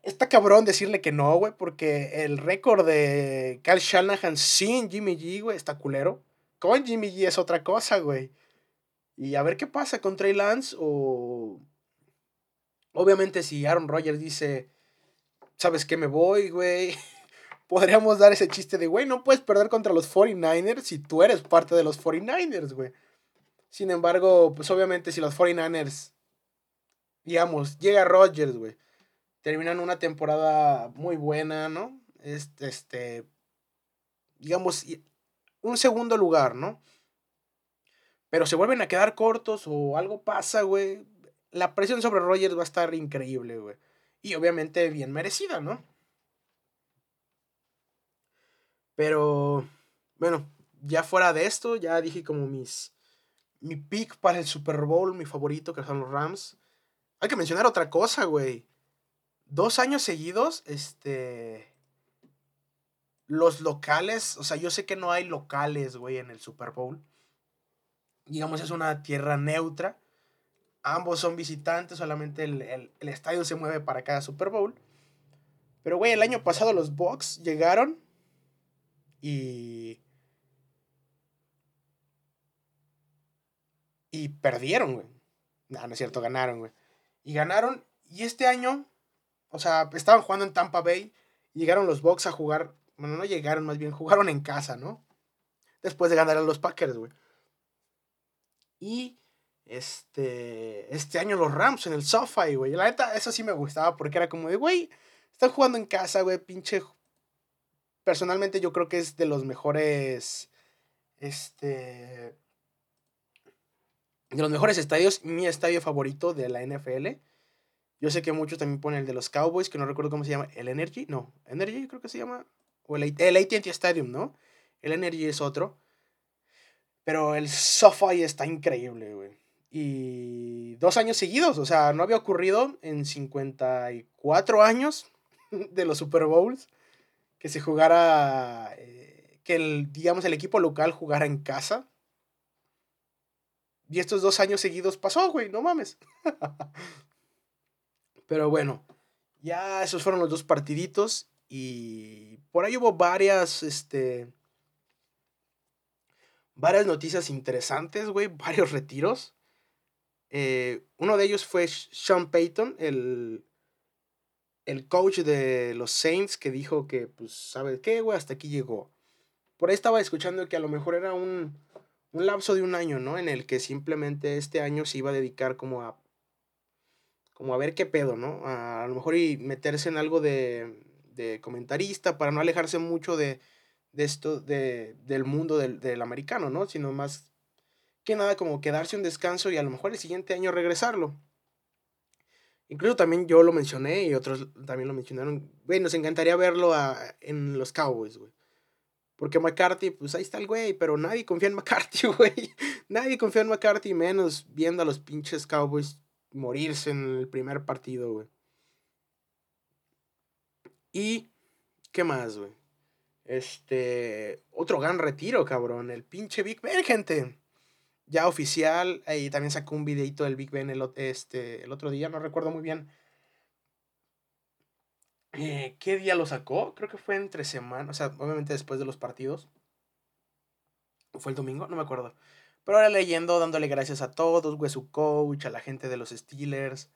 Está cabrón decirle que no, güey, porque el récord de Kyle Shanahan sin Jimmy G, güey, está culero. Con Jimmy G es otra cosa, güey. Y a ver qué pasa con Trey Lance o... Obviamente si Aaron Rodgers dice, ¿sabes qué me voy, güey? [laughs] Podríamos dar ese chiste de, güey, no puedes perder contra los 49ers si tú eres parte de los 49ers, güey. Sin embargo, pues obviamente si los 49ers, digamos, llega Rodgers, güey, terminan una temporada muy buena, ¿no? Este, este digamos, un segundo lugar, ¿no? Pero se vuelven a quedar cortos o algo pasa, güey. La presión sobre Rogers va a estar increíble, güey. Y obviamente bien merecida, ¿no? Pero, bueno, ya fuera de esto, ya dije como mis... Mi pick para el Super Bowl, mi favorito, que son los Rams. Hay que mencionar otra cosa, güey. Dos años seguidos, este los locales, o sea, yo sé que no hay locales, güey, en el Super Bowl. Digamos, es una tierra neutra. Ambos son visitantes, solamente el, estadio se mueve para cada Super Bowl. Pero, güey, el año pasado los Bucks llegaron y... Y perdieron, güey. No, no es cierto, ganaron, güey. Y ganaron. Y este año, o sea, estaban jugando en Tampa Bay. Llegaron los Bucks a jugar. Bueno, no llegaron, más bien jugaron en casa, ¿no? Después de ganar a los Packers, güey. Y este, este año los Rams en el SoFi, güey. La neta, eso sí me gustaba porque era como de, güey, están jugando en casa, güey, pinche. Personalmente yo creo que es de los mejores, este, de los mejores estadios, mi estadio favorito de la NFL. Yo sé que muchos también ponen el de los Cowboys, que no recuerdo cómo se llama, el Energy, no, Energy creo que se llama, o el, el AT&T Stadium, ¿no? El Energy es otro. Pero el SoFi está increíble, güey. Y dos años seguidos, o sea, no había ocurrido en 54 años [laughs] de los Super Bowls que se jugara, eh, que el, digamos, el equipo local jugara en casa. Y estos dos años seguidos pasó, güey, no mames. [laughs] Pero bueno, ya esos fueron los dos partiditos y por ahí hubo varias, este, varias noticias interesantes, güey, [laughs] varios retiros. Eh, uno de ellos fue Sean Payton, el, el coach de los Saints, que dijo que, pues, ¿sabes qué, güey? Hasta aquí llegó. Por ahí estaba escuchando que a lo mejor era un, un lapso de un año, ¿no? En el que simplemente este año se iba a dedicar como a como a ver qué pedo, ¿no? A, lo mejor y meterse en algo de, de comentarista para no alejarse mucho de, de esto, de, del mundo del, del, americano, ¿no? Sino más que nada como quedarse un descanso y a lo mejor el siguiente año regresarlo. Incluso también yo lo mencioné y otros también lo mencionaron. Güey, nos encantaría verlo a, en los Cowboys, güey. Porque McCarthy, pues ahí está el güey, pero nadie confía en McCarthy, [laughs] güey. nadie confía en McCarthy, menos viendo a los pinches Cowboys morirse en el primer partido, güey. Y, ¿qué más, güey? Este, otro gran retiro, cabrón. El pinche Big Ben, gente. Ya oficial. Ahí también sacó un videito del Big Ben el, este, el otro día, no recuerdo muy bien. Eh, ¿Qué día lo sacó? Creo que fue entre semanas, o sea, obviamente después de los partidos. ¿Fue el domingo? No me acuerdo. Pero ahora leyendo, dándole gracias a todos, güey, su coach, a la gente de los Steelers,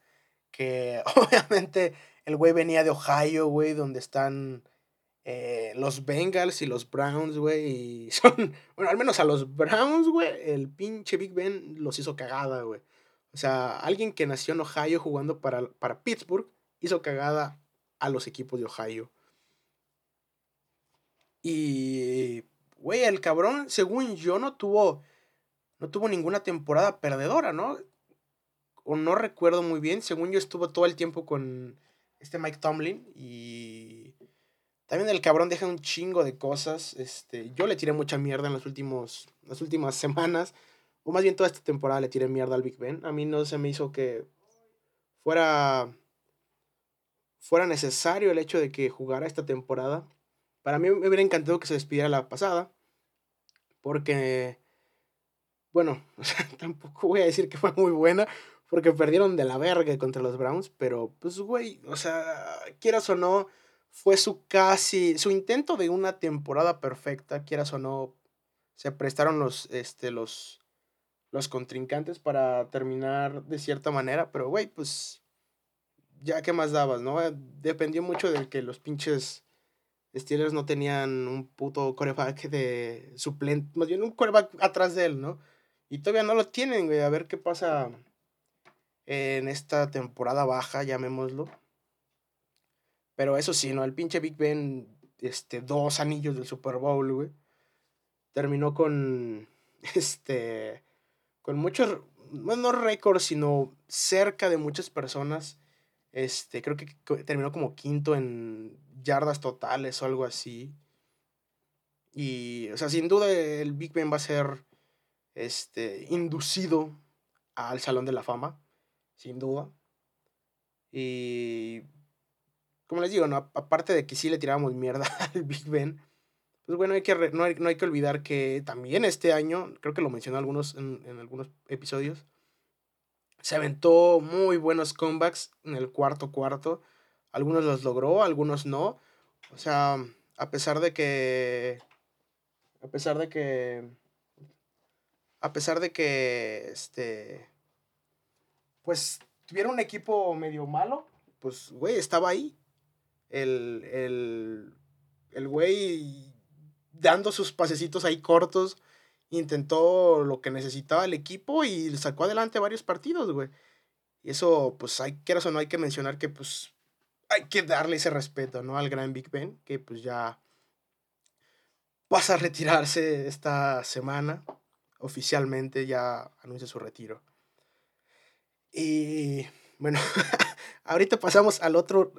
que [laughs] obviamente el güey venía de Ohio, güey, donde están eh, los Bengals y los Browns, güey, y [laughs] son, bueno, al menos a los Browns, güey, el pinche Big Ben los hizo cagada, güey. O sea, alguien que nació en Ohio jugando para, para Pittsburgh hizo cagada a los equipos de Ohio. Y, güey, el cabrón, según yo, no tuvo no tuvo ninguna temporada perdedora, ¿no? O no recuerdo muy bien. Según yo estuvo todo el tiempo con este Mike Tomlin y también el cabrón deja un chingo de cosas. Este, yo le tiré mucha mierda en los últimos, las últimas semanas. O más bien toda esta temporada le tiré mierda al Big Ben. A mí no se me hizo que fuera, fuera necesario el hecho de que jugara esta temporada. Para mí me hubiera encantado que se despidiera la pasada. Porque bueno, [laughs] o sea, tampoco voy a decir que fue muy buena, porque perdieron de la verga contra los Browns, pero pues, güey, o sea, quieras o no, fue su casi, su intento de una temporada perfecta, quieras o no, se prestaron los, este, los, los contrincantes para terminar de cierta manera, pero, güey, pues, ya qué más dabas, ¿no? Dependió mucho de que los pinches Steelers no tenían un puto coreback de suplente, más bien un coreback atrás de él, ¿no? Y todavía no lo tienen, güey. A ver qué pasa en esta temporada baja, llamémoslo. Pero eso sí, ¿no? El pinche Big Ben, este, dos anillos del Super Bowl, güey. Terminó con, [laughs] este, con muchos, no récords, sino cerca de muchas personas. Este, creo que terminó como quinto en yardas totales o algo así. Y, o sea, sin duda el Big Ben va a ser este, inducido al Salón de la Fama, sin duda. Y como les digo, ¿no? aparte de que sí le tiramos mierda [laughs] al Big Ben, pues bueno, hay que no, hay, no, hay, que olvidar que también este año, creo que lo mencionó algunos, en, en, algunos episodios, se aventó muy buenos comebacks en el cuarto cuarto. Algunos los logró, algunos no. O sea, a pesar de que... A pesar de que a pesar de que, este, pues tuviera un equipo medio malo, pues, güey, estaba ahí. El, el, el güey dando sus pasecitos ahí cortos, intentó lo que necesitaba el equipo y sacó adelante varios partidos, güey. Y eso, pues, hay, quieras o no, hay que mencionar que, pues, hay que darle ese respeto, ¿no? Al gran Big Ben, que, pues, ya pasa a retirarse esta semana. Oficialmente ya anuncia su retiro. Y, bueno, [laughs] ahorita pasamos al otro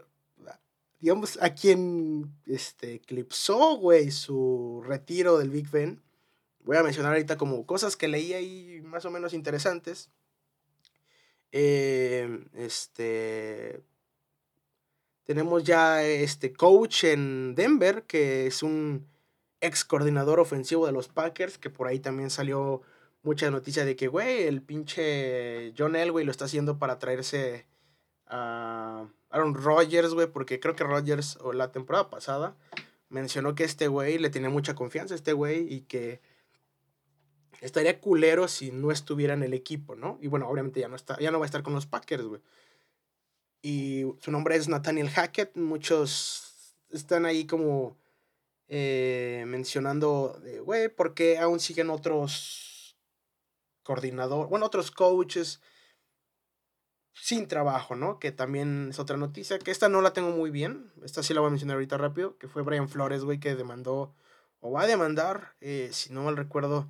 digamos, a quien este, eclipsó, güey, su retiro del Big Ben. Voy a mencionar ahorita como cosas que leí ahí más o menos interesantes. Eh, este. Tenemos ya este coach en Denver, que es un ex coordinador ofensivo de los Packers, que por ahí también salió mucha noticia de que, güey, el pinche John Elway lo está haciendo para traerse a Aaron Rodgers, güey, porque creo que Rodgers, o la temporada pasada, mencionó que este güey le tenía mucha confianza a este güey y que estaría culero si no estuviera en el equipo, ¿no? Y bueno, obviamente ya no, está, ya no va a estar con los Packers, güey. Y su nombre es Nathaniel Hackett. Muchos están ahí como eh, mencionando, güey, ¿por qué aún siguen otros coordinadores, bueno, otros coaches? sin trabajo, ¿no? Que también es otra noticia, que esta no la tengo muy bien, esta sí la voy a mencionar ahorita rápido, que fue Brian Flores, güey, que demandó, o va a demandar, eh, si no mal recuerdo,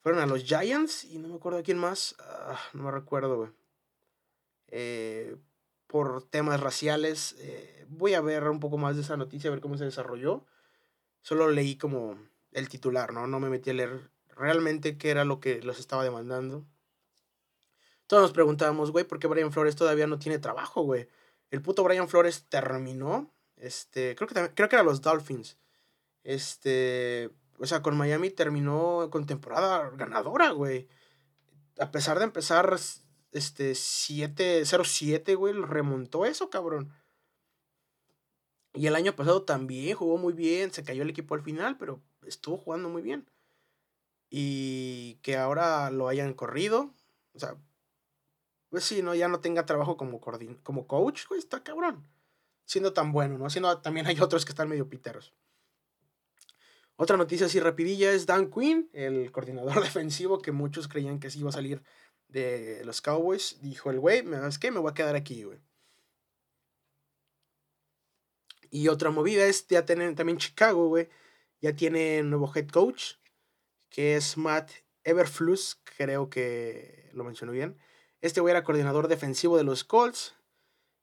fueron a los Giants y no me acuerdo a quién más, ah, no me recuerdo, güey. Eh, por temas raciales, voy a ver un poco más de esa noticia, a ver cómo se desarrolló. Solo leí como el titular, ¿no? No me metí a leer realmente qué era lo que los estaba demandando. Todos nos preguntábamos, güey, ¿por qué Brian Flores todavía no tiene trabajo, güey? El puto Brian Flores terminó. Este, creo que, creo que era los Dolphins. Este, o sea, con Miami terminó con temporada ganadora, güey. A pesar de empezar, este, 7-0-7, güey, remontó eso, cabrón. Y el año pasado también jugó muy bien, se cayó el equipo al final, pero estuvo jugando muy bien. Y que ahora lo hayan corrido, o sea, pues sí, ¿no? Ya no tenga trabajo como, como coach, güey, está cabrón. Siendo tan bueno, ¿no? Siendo también hay otros que están medio piteros. Otra noticia así rapidilla es Dan Quinn, el coordinador [laughs] defensivo que muchos creían que sí iba a salir de los Cowboys. Dijo el güey, ¿sabes qué? Me voy a quedar aquí, güey. Y otra movida es, ya tienen también Chicago, güey. Ya tiene nuevo head coach, que es Matt Everflus, creo que lo mencionó bien. Este güey era coordinador defensivo de los Colts.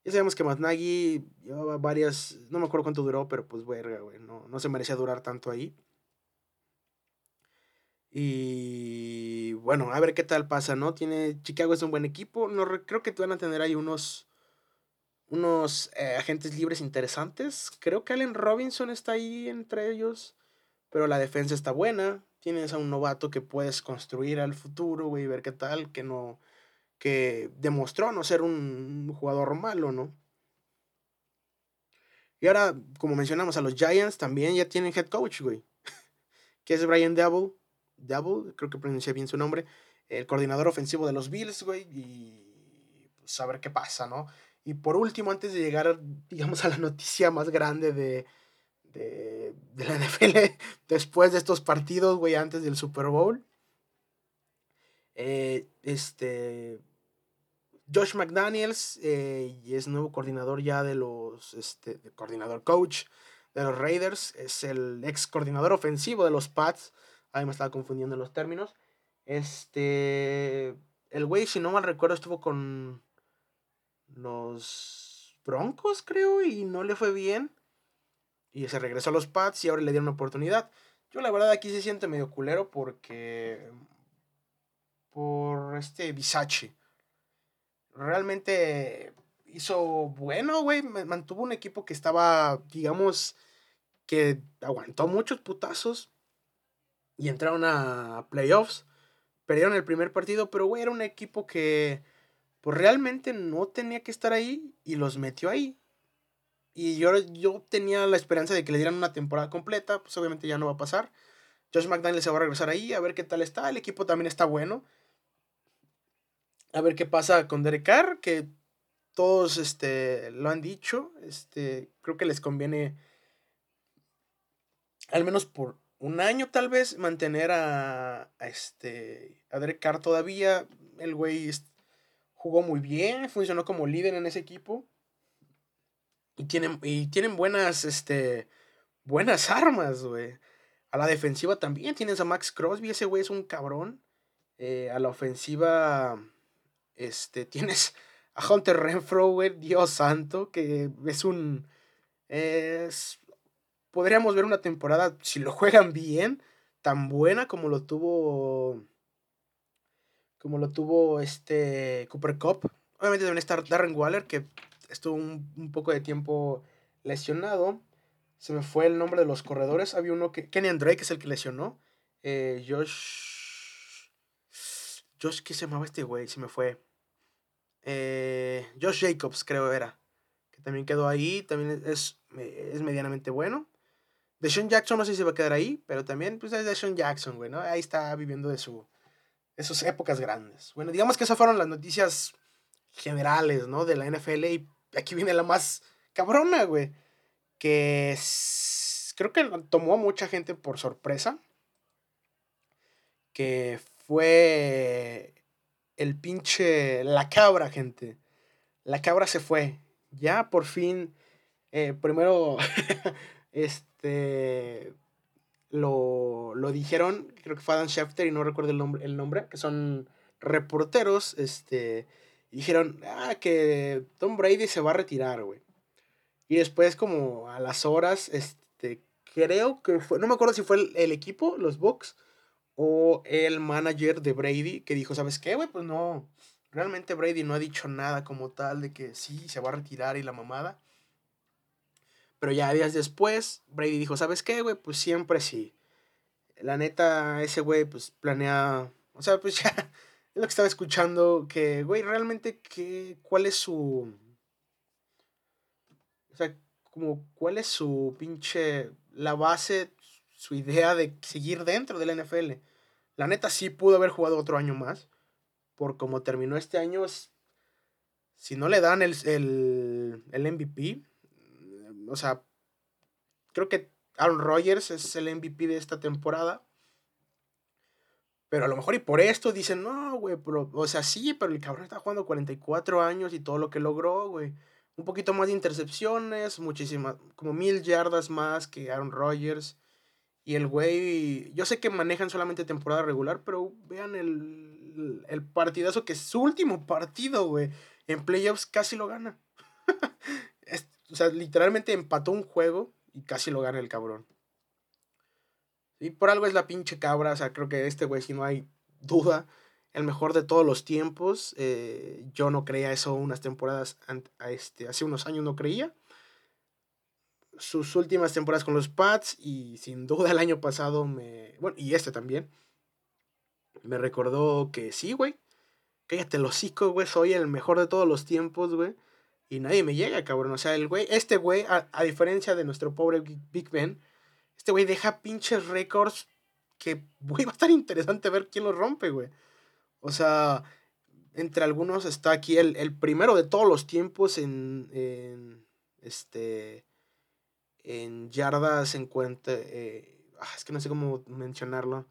Ya sabemos que Matt llevaba varias, no me acuerdo cuánto duró, pero pues verga, güey, no, no se merecía durar tanto ahí. Y bueno, a ver qué tal pasa, ¿no? Tiene Chicago es un buen equipo, no creo que van a tener ahí unos unos eh, agentes libres interesantes. Creo que Allen Robinson está ahí entre ellos, pero la defensa está buena. Tienes a un novato que puedes construir al futuro, güey, ver qué tal, que no que demostró no ser un jugador malo, ¿no? Y ahora, como mencionamos, a los Giants también ya tienen head coach, güey. [laughs] que es Brian Double. Double, creo que pronuncié bien su nombre. El coordinador ofensivo de los Bills, güey. Y pues a ver qué pasa, ¿no? Y por último, antes de llegar, digamos, a la noticia más grande de, de, de la [laughs] NFL, después de estos partidos, güey, antes del Super Bowl. Eh, este, Josh McDaniels eh, es nuevo coordinador ya de los, este, coordinador coach de los Raiders, es el ex coordinador ofensivo de los Pats, ahí me estaba confundiendo los términos. Este, el güey, si no mal recuerdo, estuvo con los Broncos, creo, y no le fue bien. Y se regresó a los Pats y ahora le dieron una oportunidad. Yo la verdad aquí se siente medio culero porque... Por este Bisachi realmente hizo bueno, güey. Mantuvo un equipo que estaba, digamos, que aguantó muchos putazos y entraron a playoffs. Perdieron el primer partido, pero, güey, era un equipo que, pues realmente no tenía que estar ahí y los metió ahí. Y yo, yo tenía la esperanza de que le dieran una temporada completa, pues obviamente ya no va a pasar. Josh McDaniel se va a regresar ahí, a ver qué tal está. El equipo también está bueno a ver qué pasa con Derek Carr, que todos este, lo han dicho. Este, creo que les conviene, al menos por un año tal vez, mantener a, a este, a Derek Carr todavía. El güey jugó muy bien, funcionó como líder en ese equipo. Y tienen, y tienen buenas, este, buenas armas, güey. A la defensiva también tienes a Max Crosby, ese güey es un cabrón. Eh, a la ofensiva, este, tienes [laughs] a Hunter Renfro, güey, Dios santo, que es un... Es, podríamos ver una temporada, si lo juegan bien, tan buena como lo tuvo... Como lo tuvo este Cooper Cup. Obviamente deben estar Darren Waller, que estuvo un, poco de tiempo lesionado. Se me fue el nombre de los corredores. Había uno que. Kenny Drake es el que lesionó. Eh, Josh. Josh, ¿qué se llamaba este güey? Se me fue. Eh, Josh Jacobs, creo era. Que también quedó ahí. También es, es medianamente bueno. Deshaun Jackson no sé si se va a quedar ahí, pero también pues es Deshaun Jackson, güey, ¿no? Ahí está viviendo de su de sus épocas grandes. Bueno, digamos que esas fueron las noticias generales, ¿no? De la NFL y aquí viene la más cabrona, güey. Que creo que tomó a mucha gente por sorpresa. Que fue el pinche... La cabra, gente. La cabra se fue. Ya por fin. Eh, primero. [laughs] este. Lo, lo, dijeron. Creo que fue Adam Schefter y no recuerdo el nombre. El nombre que son reporteros. Este dijeron, ah, que Tom Brady se va a retirar, güey. Y después, como a las horas, este, creo que fue, no me acuerdo si fue el, equipo, los Bucks, o el manager de Brady, que dijo, ¿sabes qué, güey? Pues no, realmente Brady no ha dicho nada como tal de que sí, se va a retirar y la mamada. Pero ya días después, Brady dijo, ¿sabes qué, güey? Pues siempre sí. La neta, ese güey, pues planea, o sea, pues [laughs] ya es lo que estaba escuchando, que, güey, realmente, ¿qué, ¿cuál es su... O sea, como, ¿cuál es su pinche... La base, su idea de seguir dentro del NFL? La neta sí pudo haber jugado otro año más. Por como terminó este año, si no le dan el, el, el MVP, o sea, creo que Aaron Rodgers es el MVP de esta temporada. Pero a lo mejor y por esto dicen, no, güey, o sea, sí, pero el cabrón está jugando 44 años y todo lo que logró, güey. Un poquito más de intercepciones, muchísimas, como mil yardas más que Aaron Rodgers. Y el güey, yo sé que manejan solamente temporada regular, pero vean el, el partidazo que es su último partido, güey. En playoffs casi lo gana. [laughs] o sea, literalmente empató un juego y casi lo gana el cabrón. Y por algo es la pinche cabra. O sea, creo que este güey, si no hay duda, el mejor de todos los tiempos. Eh, yo no creía eso unas temporadas, este, hace unos años no creía. Sus últimas temporadas con los Pats y sin duda el año pasado me... Bueno, y este también. Me recordó que sí, güey. Cállate el hocico, güey. Soy el mejor de todos los tiempos, güey. Y nadie me llega, cabrón. O sea, el güey, este güey, a, a diferencia de nuestro pobre Big Ben, este güey deja pinches récords que, güey, [laughs] va a estar interesante ver quién los rompe, güey. O sea, entre algunos está aquí el, primero de todos los tiempos en, en este, en yardas en cuenta, eh, ah, es que no sé cómo mencionarlo,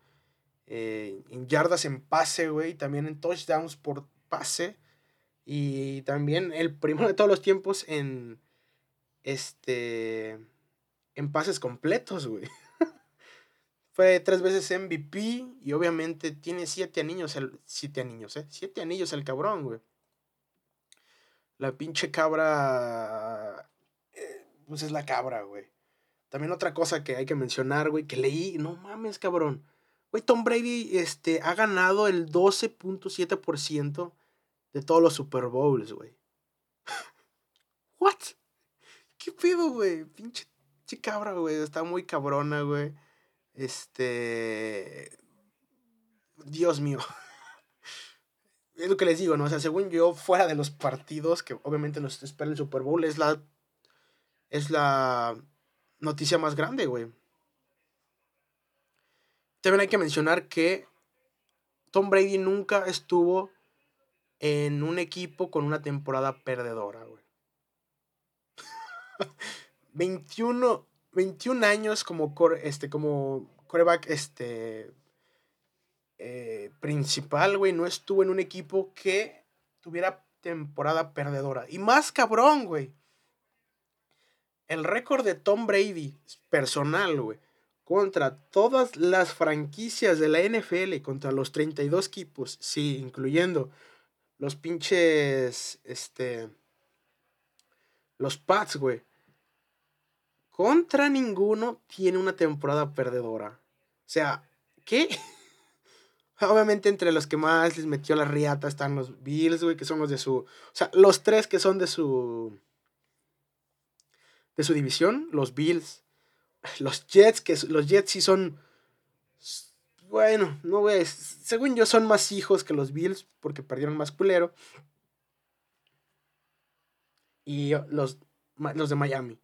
eh, en yardas en pase, güey, también en touchdowns por pase, y también el primero de todos los tiempos en, este, en pases completos, güey. [laughs] Fue tres veces MVP y obviamente tiene siete anillos, el, siete anillos, ¿eh? Siete anillos el cabrón, güey. La pinche cabra, eh, pues es la cabra, güey. También otra cosa que hay que mencionar, güey, que leí, no mames, cabrón. Güey, Tom Brady este, ha ganado el 12.7% de todos los Super Bowls, güey. [laughs] ¿What? ¿Qué pedo, güey? Pinche Sí, cabra, güey. Está muy cabrona, güey. Este. Dios mío. [laughs] Es lo que les digo, ¿no? O sea, según yo, fuera de los partidos, que obviamente nos espera el Super Bowl, es la. Es la noticia más grande, güey. También hay que mencionar que Tom Brady nunca estuvo en un equipo con una temporada perdedora, güey. [laughs] 21, 21 años como, este, como coreback este, eh, principal, güey. No estuvo en un equipo que tuviera temporada perdedora. Y más cabrón, güey. El récord de Tom Brady personal, güey. Contra todas las franquicias de la NFL, contra los 32 equipos, sí, incluyendo los pinches, este, los Pats, güey. Contra ninguno tiene una temporada perdedora. O sea, ¿qué? [laughs] Obviamente entre los que más les metió la riata están los Bills, güey, que son los de su... O sea, los tres que son de su... De su división, los Bills. [laughs] Los Jets, que los Jets sí son... Bueno, no voy Según yo son más hijos que los Bills porque perdieron más culero. Y los, los de Miami.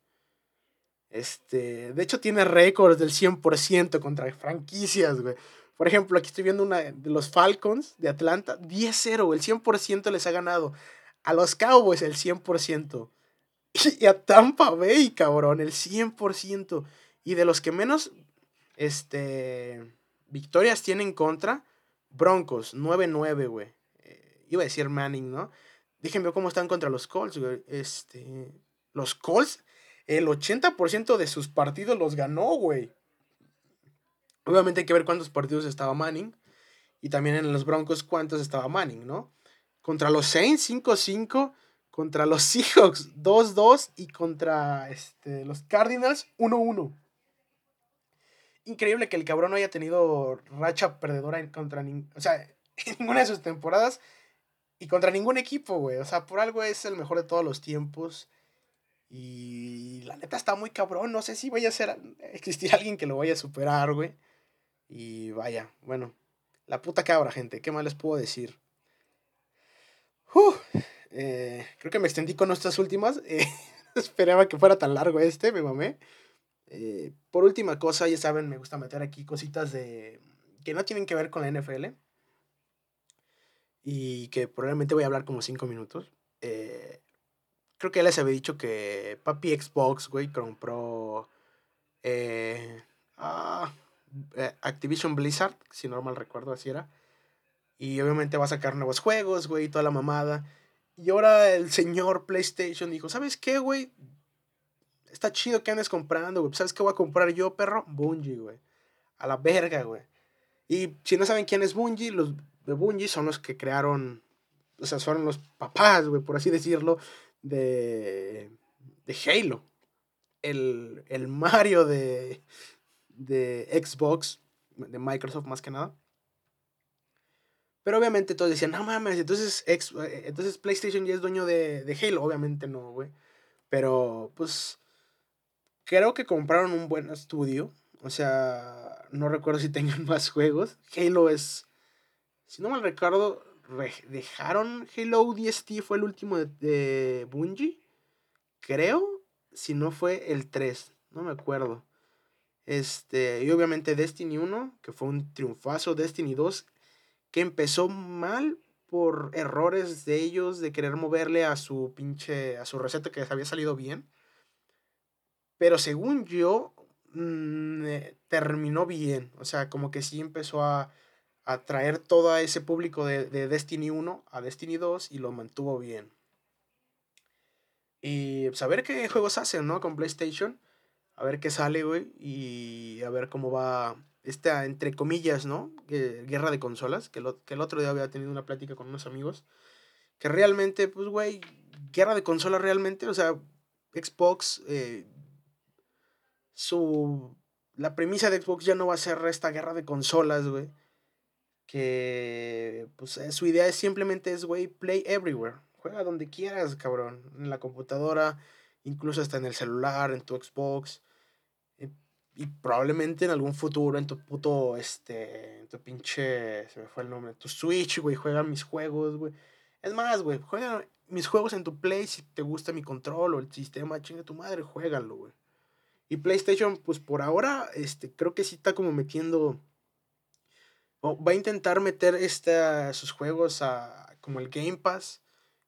Este, de hecho tiene récords del 100% contra franquicias, güey. Por ejemplo, aquí estoy viendo una de los Falcons de Atlanta, 10-0, el 100% les ha ganado. A los Cowboys el 100%. [laughs] Y a Tampa Bay, cabrón, el 100%. Y de los que menos este, victorias tienen contra, Broncos, 9-9, güey. Eh, iba a decir Manning, ¿no? Déjenme ver cómo están contra los Colts, güey. Este, los Colts, el 80% de sus partidos los ganó, güey. Obviamente hay que ver cuántos partidos estaba Manning. Y también en los Broncos cuántos estaba Manning, ¿no? Contra los Saints 5-5. Contra los Seahawks 2-2. Y contra este, los Cardinals 1-1. Increíble que el cabrón no haya tenido racha perdedora contra o sea, [laughs] en ninguna de sus temporadas. Y contra ningún equipo, güey. O sea, por algo es el mejor de todos los tiempos. Y la neta está muy cabrón. No sé si vaya a ser. Existir [laughs] alguien que lo vaya a superar, güey. Y vaya, bueno, la puta cabra, gente, ¿qué más les puedo decir? Eh, creo que me extendí con nuestras últimas. [laughs] Eh, esperaba que fuera tan largo este, me mamé. Eh, por última cosa, ya saben, me gusta meter aquí cositas de que no tienen que ver con la NFL. Y que probablemente voy a hablar como 5 minutos. creo que ya les había dicho que Papi Xbox, güey, compró... ah, eh, Activision Blizzard, si no mal recuerdo, así era. Y obviamente va a sacar nuevos juegos, güey, toda la mamada. Y ahora el señor PlayStation dijo, ¿sabes qué, güey? Está chido que andes comprando, güey. ¿Sabes qué voy a comprar yo, perro? Bungie, güey. A la verga, güey. Y si no saben quién es Bungie, los de Bungie son los que crearon, o sea, son los papás, güey, por así decirlo, de, de Halo. El, el Mario de, de Xbox, de Microsoft más que nada. Pero obviamente todos decían, no mames, entonces, eh, entonces PlayStation ya es dueño de, de Halo. Obviamente no, güey. Pero pues creo que compraron un buen estudio. O sea, no recuerdo si tengan [laughs] más juegos. Halo es, si no mal recuerdo, dejaron Halo DST, fue el último de, de Bungie. Creo, si no fue el 3, no me acuerdo. Este, y obviamente Destiny 1, que fue un triunfazo. Destiny 2, que empezó mal por errores de ellos de querer moverle a su pinche, a su receta que les había salido bien. Pero según yo, mm, eh, terminó bien. O sea, como que sí empezó a, a traer todo ese público de, de, Destiny 1 a Destiny 2 y lo mantuvo bien. Y saber pues, qué juegos hacen, ¿no? Con PlayStation a ver qué sale, güey, y a ver cómo va esta, entre comillas, ¿no? guerra de consolas, que, que el otro día había tenido una plática con unos amigos, que realmente, pues, güey, guerra de consolas realmente, o sea, Xbox, eh, su, la premisa de Xbox ya no va a ser esta guerra de consolas, güey, que, pues, eh, su idea es simplemente es, güey, play everywhere, juega donde quieras, cabrón, en la computadora, incluso hasta en el celular, en tu Xbox, y probablemente en algún futuro en tu puto, este, en tu pinche, se me fue el nombre, tu Switch, güey, juega mis juegos, güey. Es más, güey, juega mis juegos en tu Play si te gusta mi control o el sistema, chinga tu madre, juégalo, güey. Y PlayStation, pues por ahora, este, creo que sí está como metiendo, o va a intentar meter esta, sus juegos a, como el Game Pass.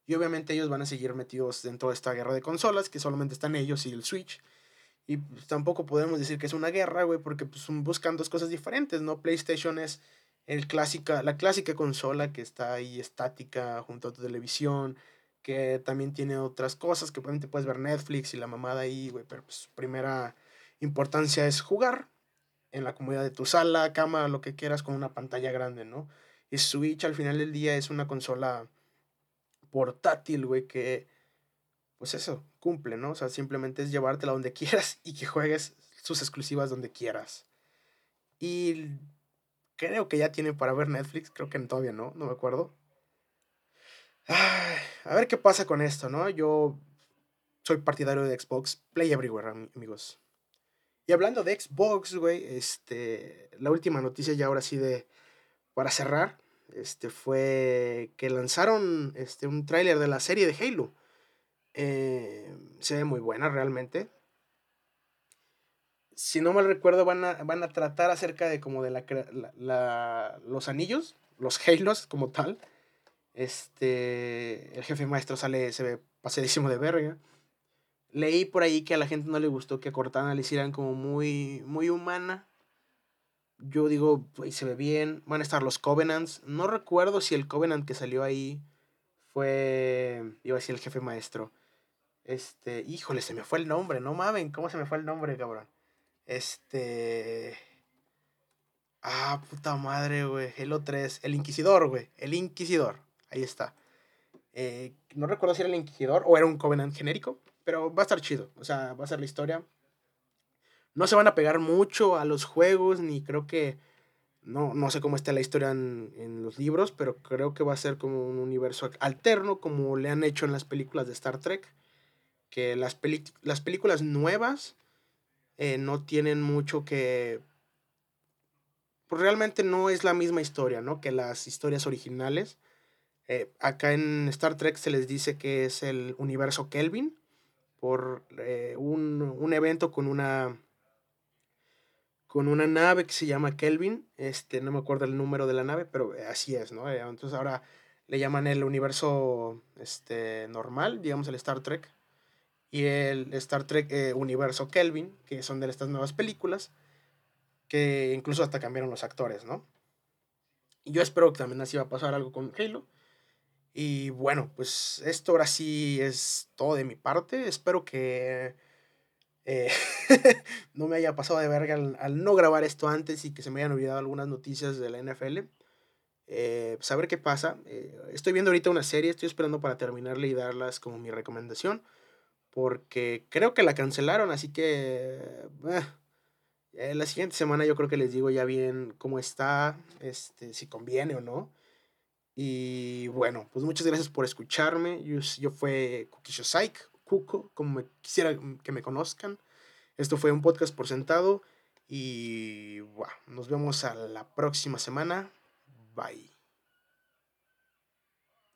Y obviamente ellos van a seguir metidos dentro de esta guerra de consolas, que solamente están ellos y el Switch. Y pues, tampoco podemos decir que es una guerra, güey, porque pues, buscan dos cosas diferentes, ¿no? PlayStation es el clásica, la clásica consola que está ahí estática junto a tu televisión, que también tiene otras cosas, que obviamente puedes ver Netflix y la mamada ahí, güey, pero pues su primera importancia es jugar en la comodidad de tu sala, cama, lo que quieras, con una pantalla grande, ¿no? Y Switch al final del día es una consola portátil, güey, que, pues eso, cumple, ¿no? O sea, simplemente es llevártela donde [laughs] quieras y que juegues sus exclusivas donde quieras. Y creo que ya tiene para ver Netflix, creo que todavía no, no me acuerdo. A ver qué pasa con esto, ¿no? Yo soy partidario de Xbox, Play Everywhere, amigos. Y hablando de Xbox, güey, este, la última noticia ya ahora sí de, para cerrar, este, fue que lanzaron este, un tráiler de la serie de Halo. Eh, se ve muy buena realmente. Si no mal recuerdo, van a, van a tratar acerca de como de la, los anillos, los Halos como tal. Este, el jefe maestro sale, se ve pasadísimo de verga. Leí por ahí que a la gente no le gustó que a Cortana le hicieran como muy, muy humana yo digo, pues se ve bien. Van a estar los Covenants. No recuerdo si el Covenant que salió ahí fue. Iba a decir el jefe maestro. Este. Híjole, se me fue el nombre. No mamen, ¿cómo se me fue el nombre, cabrón? Este. Ah, puta madre, güey. Halo 3. El Inquisidor, güey. El Inquisidor. Ahí está. Eh, no recuerdo si era el Inquisidor o era un Covenant genérico. Pero va a estar chido. O sea, va a ser la historia no se van a pegar mucho a los juegos, ni creo que, no, no sé cómo está la historia en, los libros, pero creo que va a ser como un universo alterno, como le han hecho en las películas de Star Trek, que las, las películas nuevas eh, no tienen mucho que... Pues realmente no es la misma historia, ¿no? Que las historias originales. Eh, acá en Star Trek se les dice que es el universo Kelvin por eh, un, un evento con una con una nave que se llama Kelvin. Este, no me acuerdo el número de la nave, pero así es, ¿no? Eh, entonces ahora le llaman el universo este, normal, digamos el Star Trek. Y el Star Trek eh, Universo Kelvin, que son de estas nuevas películas, que incluso hasta cambiaron los actores, ¿no? Y yo espero que también así va a pasar algo con Halo. Y bueno, pues esto ahora sí es todo de mi parte. Espero que eh, [laughs] no me haya pasado de verga al, no grabar esto antes y que se me hayan olvidado algunas noticias de la NFL. Eh, saber pues, qué pasa. Eh, estoy viendo ahorita una serie, estoy esperando para terminarla y darlas como mi recomendación. Porque creo que la cancelaron, así que... la siguiente semana yo creo que les digo ya bien cómo está, este, si conviene o no. Y bueno, pues muchas gracias por escucharme. Yo, yo fue Kukisho Psych Cuco, como quisiera que me conozcan. Esto fue un podcast por sentado y nos vemos a la próxima semana. Bye.